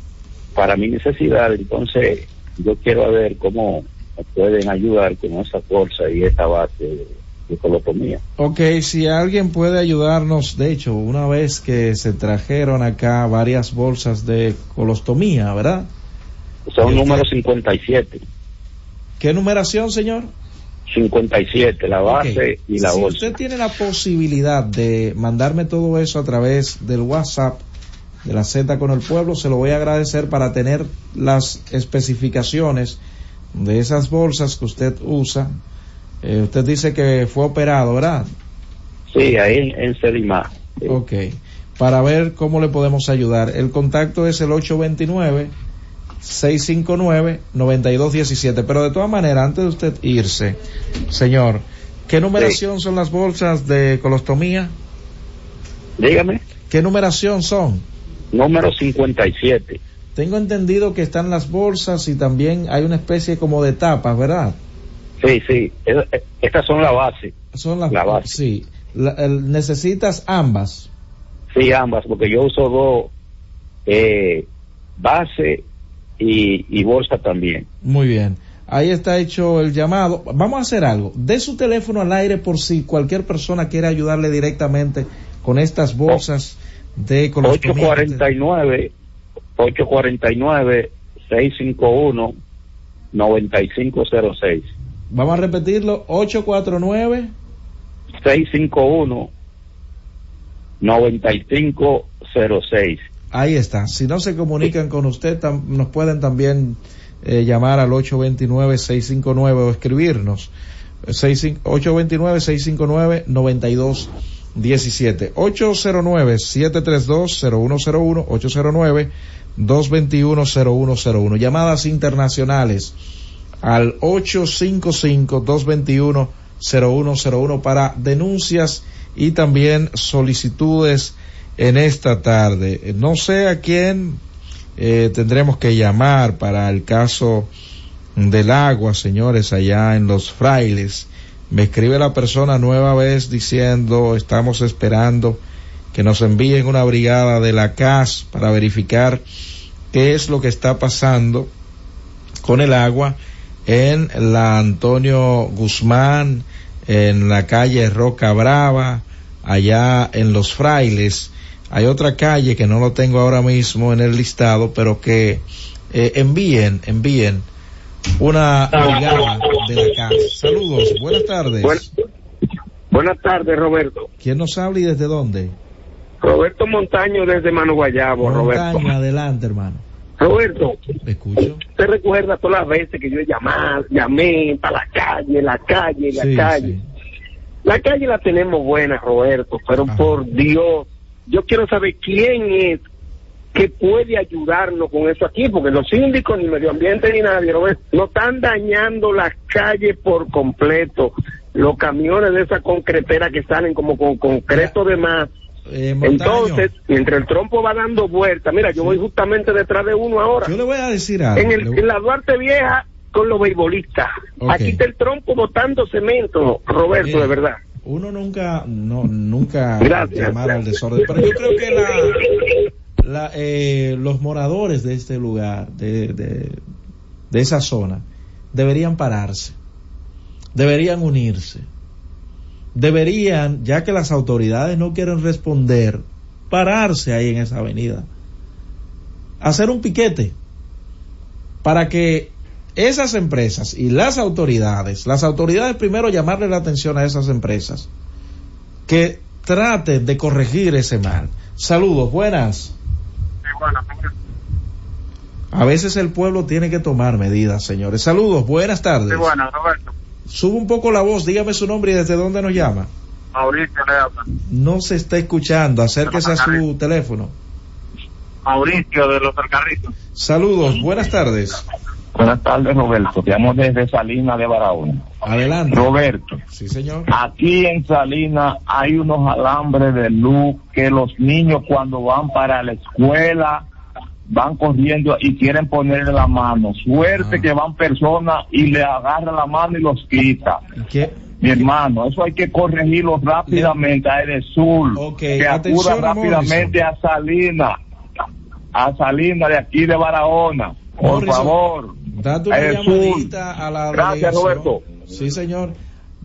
para mi necesidad, entonces, yo quiero ver cómo me pueden ayudar con esa bolsa y esta base de, de colotomía. Ok, si alguien puede ayudarnos, de hecho, una vez que se trajeron acá varias bolsas de colostomía, ¿verdad? Son ¿Y usted- número 57. ¿Qué numeración, señor? 57, la base y la si bolsa. usted tiene la posibilidad de mandarme todo eso a través del WhatsApp de la Z con el pueblo, se lo voy a agradecer para tener las especificaciones de esas bolsas que usted usa. Eh, usted dice que fue operado, ¿verdad? Sí, ahí en, en Sedimá. Ok. Para ver cómo le podemos ayudar. El contacto es el 829 659-9217. Pero de todas maneras, antes de usted irse, señor, ¿qué numeración son las bolsas de colostomía? Dígame. ¿Qué numeración son? Número 57. Tengo entendido que están las bolsas y también hay una especie como de tapas, ¿verdad? Sí, sí. Es- es- Estas son la base. Son las La base. Sí. La- el- necesitas ambas. Sí, ambas, porque yo uso dos, eh, base y, y bolsa también. Muy bien. Ahí está hecho el llamado. Vamos a hacer algo. De su teléfono al aire por si cualquier persona quiere ayudarle directamente con estas bolsas de colostomía. 849, 849, 651, 9506. Vamos a repetirlo. 849. 651, 9506. Ahí está. Si no se comunican con usted, tam- nos pueden también eh, llamar al 829-659 o escribirnos. 65 829-659-9217. 809-732-0101. 809-221-0101. Llamadas internacionales al 855-221-0101 para denuncias y también solicitudes en esta tarde. No sé a quién eh, tendremos que llamar para el caso del agua, señores, allá en los frailes. Me escribe la persona nueva vez diciendo, estamos esperando que nos envíen una brigada de la CAS para verificar qué es lo que está pasando con el agua en la Antonio Guzmán, en la calle Roca Brava, allá en Los Frailes. Hay otra calle que no lo tengo ahora mismo en el listado, pero que eh, envíen, envíen una brigada de la casa. Saludos, buenas tardes. Buenas tardes, Roberto. ¿Quién nos habla y desde dónde? Roberto Montaño desde Mano Guayabo, Roberto. Montaño, adelante, hermano. Roberto, escucho. ¿te recuerda todas las veces que yo llamado, llamé para la calle, la calle, la Sí, calle? La calle la tenemos buena, Roberto, pero por Dios, yo quiero saber quién es que puede ayudarnos con eso aquí, porque los síndicos, ni medio ambiente, ni nadie, Roberto, no están dañando las calles por completo. Los camiones de esa concretera que salen como con concreto de más. Eh. Entonces, mientras el trompo va dando vueltas, mira, yo voy justamente detrás de uno ahora. Yo le voy a decir algo. En, el- Le- en la Duarte Vieja con los beisbolistas. Aquí está el trompo botando cemento, Roberto, de verdad. uno nunca no nunca Gracias, llamar al desorden pero yo creo que la, la, eh, los moradores de este lugar de, de, de esa zona deberían pararse deberían unirse deberían ya que las autoridades no quieren responder pararse ahí en esa avenida hacer un piquete para que esas empresas y las autoridades, las autoridades primero llamarle la atención a esas empresas que traten de corregir ese mal. Saludos, buenas. A veces el pueblo tiene que tomar medidas, señores. Saludos, buenas tardes. bueno, Roberto. Sube un poco la voz, dígame su nombre y desde dónde nos llama. Mauricio le habla. No se está escuchando, acérquese a su teléfono. Mauricio de los Alcarritos. Saludos, buenas tardes. Buenas tardes, Roberto. Te llamo desde Salinas de Barahona. Adelante. Roberto. Sí, señor. Aquí en Salinas hay unos alambres de luz que los niños cuando van para la escuela van corriendo y quieren ponerle la mano. Suerte Ah. que van personas y le agarran la mano y los quita. ¿Qué? Mi hermano, eso hay que corregirlo rápidamente a Edesur, que acuda atención, rápidamente a Salinas, a Salinas de aquí de Barahona, por Morrison, favor. Date una llamadita a la Gracias, delegación. Roberto. Sí, señor.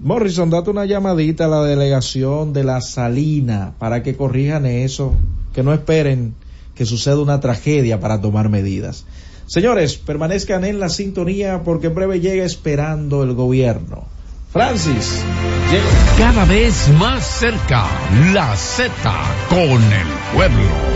Morrison, date una llamadita a la delegación de la Salina para que corrijan eso, que no esperen que suceda una tragedia para tomar medidas. Señores, permanezcan en la sintonía porque en breve llega esperando el gobierno. Francis. Cada vez más cerca, la Z con el pueblo.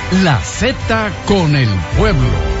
La Z con el pueblo.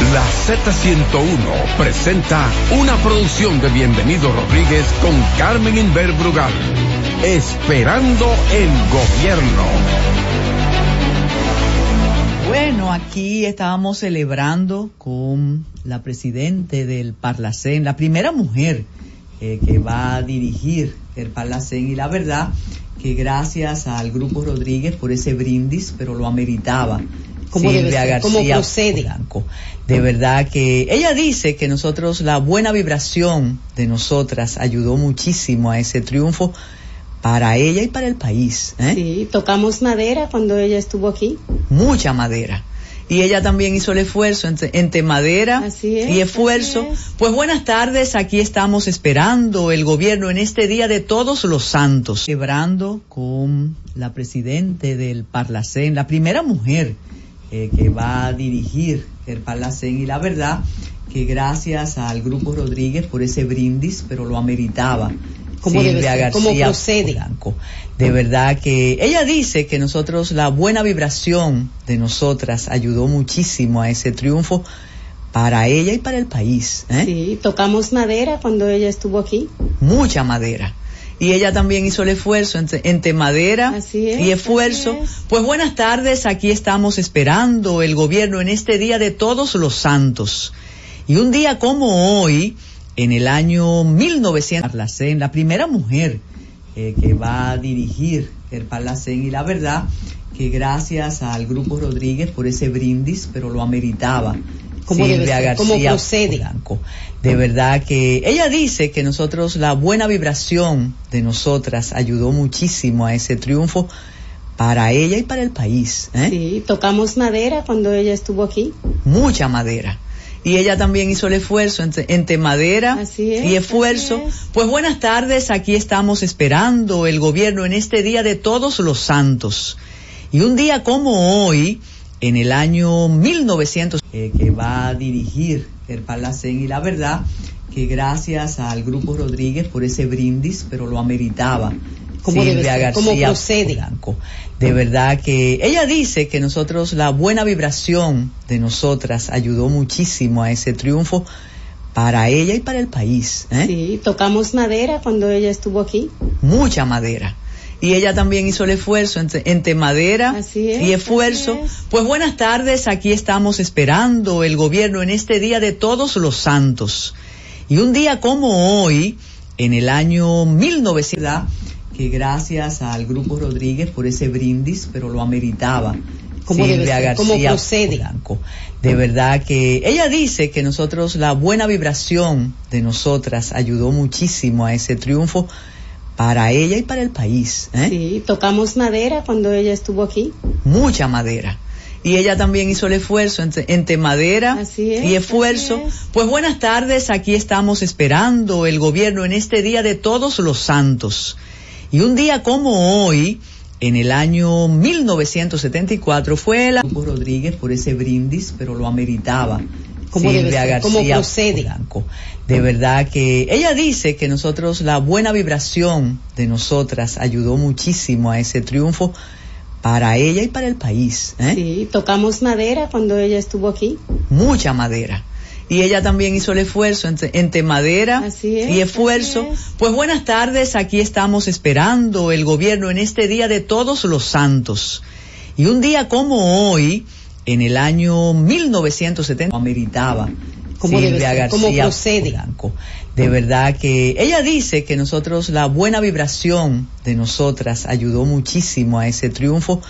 La Z101 presenta una producción de Bienvenido Rodríguez con Carmen Inver Brugal. Esperando el gobierno. Bueno, aquí estábamos celebrando con la presidente del Parlacén, la primera mujer eh, que va a dirigir el Parlacén y la verdad que gracias al Grupo Rodríguez por ese brindis, pero lo ameritaba. ¿Cómo debe Silvia García procede? Polanco. De verdad que ella dice que nosotros, la buena vibración de nosotras ayudó muchísimo a ese triunfo para ella y para el país. ¿eh? Sí, tocamos madera cuando ella estuvo aquí. Mucha madera. Y ella también hizo el esfuerzo entre, entre madera es, y esfuerzo. es. Pues buenas tardes, aquí estamos esperando el gobierno en este día de todos los santos. Celebrando con la presidente del Parlacén, la primera mujer eh, que va a dirigir el Parlacén y la verdad que gracias al Grupo Rodríguez por ese brindis, pero lo ameritaba. ¿Cómo debe Silvia ser? ¿Cómo García procede? Polanco. De verdad que ella dice que nosotros, la buena vibración de nosotras ayudó muchísimo a ese triunfo para ella y para el país. ¿eh? Sí, tocamos madera cuando ella estuvo aquí. Mucha madera. Y ella también hizo el esfuerzo entre, entre madera Así es, y esfuerzo. es. Pues buenas tardes, aquí estamos esperando el gobierno en este día de todos los santos. Y un día como hoy, en el año 1900, Parlacén, la primera mujer eh, que va a dirigir el Parlacén y la verdad que gracias al Grupo Rodríguez por ese brindis, pero lo ameritaba. ¿Cómo debe Silvia García procede? Polanco. De verdad que ella dice que nosotros, la buena vibración de nosotras ayudó muchísimo a ese triunfo para ella y para el país. ¿eh? Sí, tocamos madera cuando ella estuvo aquí. Mucha madera. Y ella también hizo el esfuerzo entre, entre madera es, y esfuerzo. así es. Pues buenas tardes, aquí estamos esperando el gobierno en este día de todos los santos. Y un día como hoy, en el año 1900, eh, que va a dirigir el Parlacén y la verdad que gracias al Grupo Rodríguez por ese brindis, pero lo ameritaba. ¿Cómo debe Silvia? ¿Cómo García procede? Polanco. De verdad que ella dice que nosotros, la buena vibración de nosotras ayudó muchísimo a ese triunfo para ella y para el país. ¿eh? Sí, tocamos madera cuando ella estuvo aquí. Mucha madera. Y ella también hizo el esfuerzo entre, entre madera Así es, y esfuerzo. así es. Pues buenas tardes, aquí estamos esperando el gobierno en este día de todos los santos. Y un día como hoy, en el año 1900, que gracias al Grupo Rodríguez por ese brindis, pero lo ameritaba. ¿Cómo debe Silvia García procede? Polanco. De verdad que ella dice que nosotros, la buena vibración de nosotras ayudó muchísimo a ese triunfo para ella y para el país. ¿eh? Sí, tocamos madera cuando ella estuvo aquí. Mucha madera. Y ella también hizo el esfuerzo entre, entre madera es, y esfuerzo. es. Pues buenas tardes, aquí estamos esperando el gobierno en este día de todos los santos. Y un día como hoy, en el año 1974, fue el Grupo Rodríguez por ese brindis, pero lo ameritaba. ¿Cómo debe Silvia García procede? Polanco. De verdad que ella dice que nosotros, la buena vibración de nosotras ayudó muchísimo a ese triunfo para ella y para el país. ¿eh? Sí, tocamos madera cuando ella estuvo aquí. Mucha madera. Y ella también hizo el esfuerzo entre, entre madera es, y esfuerzo. es. Pues buenas tardes, aquí estamos esperando el gobierno en este día de todos los santos. Y un día como hoy, en el año 1970, lo ameritaba. ¿Cómo debe Silvia ser? ¿Cómo García procede? Polanco. De verdad que ella dice que nosotros, la buena vibración de nosotras ayudó muchísimo a ese triunfo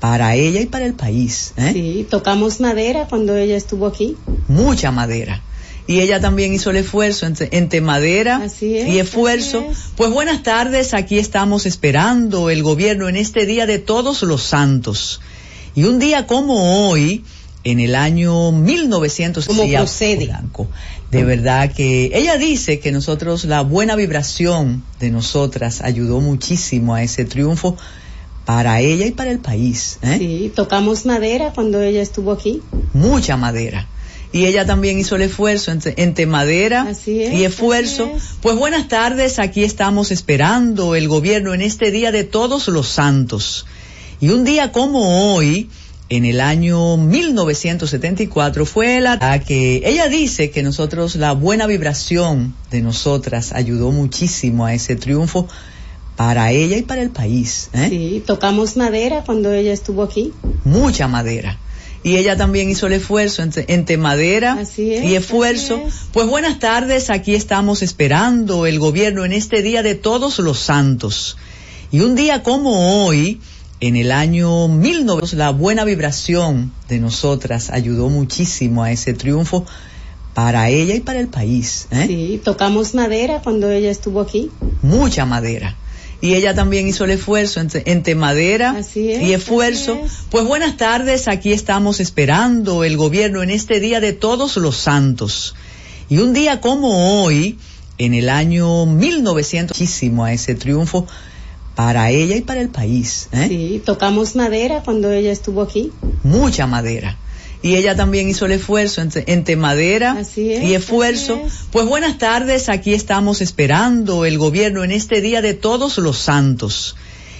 para ella y para el país. ¿eh? Sí, tocamos madera cuando ella estuvo aquí. Mucha madera. Y ella también hizo el esfuerzo entre, entre madera es, y esfuerzo. es. Pues buenas tardes, aquí estamos esperando el gobierno en este día de todos los santos. Y un día como hoy, en el año 1900 Como procede. De verdad que ella dice que nosotros, la buena vibración de nosotras ayudó muchísimo a ese triunfo para ella y para el país. ¿eh? Sí, tocamos madera cuando ella estuvo aquí. Mucha madera. Y ella también hizo el esfuerzo entre, entre madera Así es, y esfuerzo. es. Pues buenas tardes, aquí estamos esperando el gobierno en este día de todos los santos. Y un día como hoy, en el año 1974, fue la que ella dice que nosotros, la buena vibración de nosotras ayudó muchísimo a ese triunfo para ella y para el país. ¿eh? Sí, tocamos madera cuando ella estuvo aquí. mucha madera. Y ella también hizo el esfuerzo entre, entre madera es, y esfuerzo. es. Pues buenas tardes, aquí estamos esperando el gobierno en este día de todos los santos. Y un día como hoy, en el año 1900, la buena vibración de nosotras ayudó muchísimo a ese triunfo para ella y para el país. ¿eh? Sí, tocamos madera cuando ella estuvo aquí. mucha madera. Y ella también hizo el esfuerzo entre, entre madera Así es, y esfuerzo. es. Pues buenas tardes, aquí estamos esperando el gobierno en este día de todos los santos. Y un día como hoy, en el año 1900, muchísimo a ese triunfo para ella y para el país. ¿eh? Sí, tocamos madera cuando ella estuvo aquí. mucha madera. Y ella también hizo el esfuerzo entre, entre madera Así es, y esfuerzo. es. Pues buenas tardes, aquí estamos esperando el gobierno en este día de todos los santos.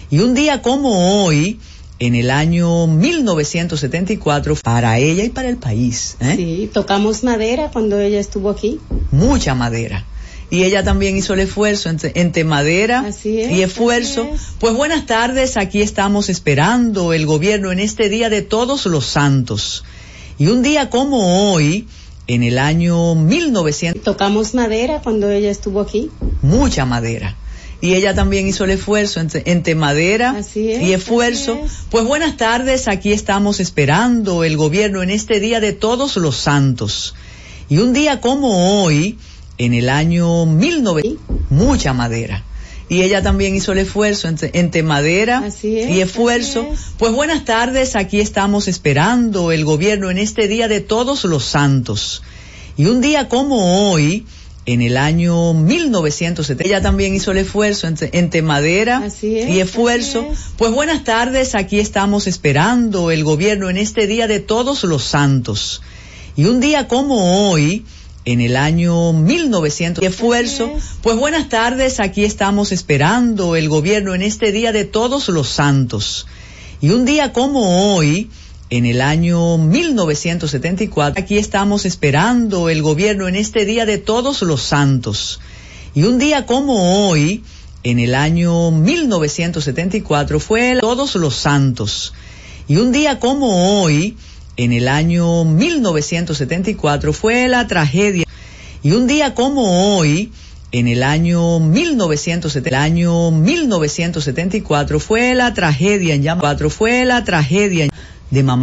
Y un día como hoy, en el año 1974, para ella y para el país. ¿eh? Sí, tocamos madera cuando ella estuvo aquí. mucha madera. Y ella también hizo el esfuerzo entre, entre madera Así es, y esfuerzo. es. Pues buenas tardes, aquí estamos esperando el gobierno en este día de todos los santos. Y un día como hoy, en el año 1900, Tocamos madera cuando ella estuvo aquí. mucha madera. Y ella también hizo el esfuerzo entre, entre madera Así es, y esfuerzo. así es. Pues buenas tardes, aquí estamos esperando el gobierno en este día de todos los santos. Y un día como hoy, en el año 1900, mucha madera. Y ella también hizo el esfuerzo entre, entre madera es, y esfuerzo. es. Pues buenas tardes, aquí estamos esperando el gobierno en este día de todos los santos. Y un día como hoy, en el año 1970, ella también hizo el esfuerzo entre, entre madera es, y esfuerzo. es. Pues buenas tardes, aquí estamos esperando el gobierno en este día de todos los santos. Y un día como hoy, en el año 1900, y esfuerzo. Pues buenas tardes, aquí estamos esperando el gobierno en este día de todos los santos. Y un día como hoy, en el año 1974, aquí estamos esperando el gobierno en este día de todos los santos. Y un día como hoy, en el año 1974, fue el todos los santos. Y un día como hoy, en el año 1974, fue la tragedia. Y un día como hoy, en el año 1970, el año 1974, fue la tragedia en fue la tragedia de mamá.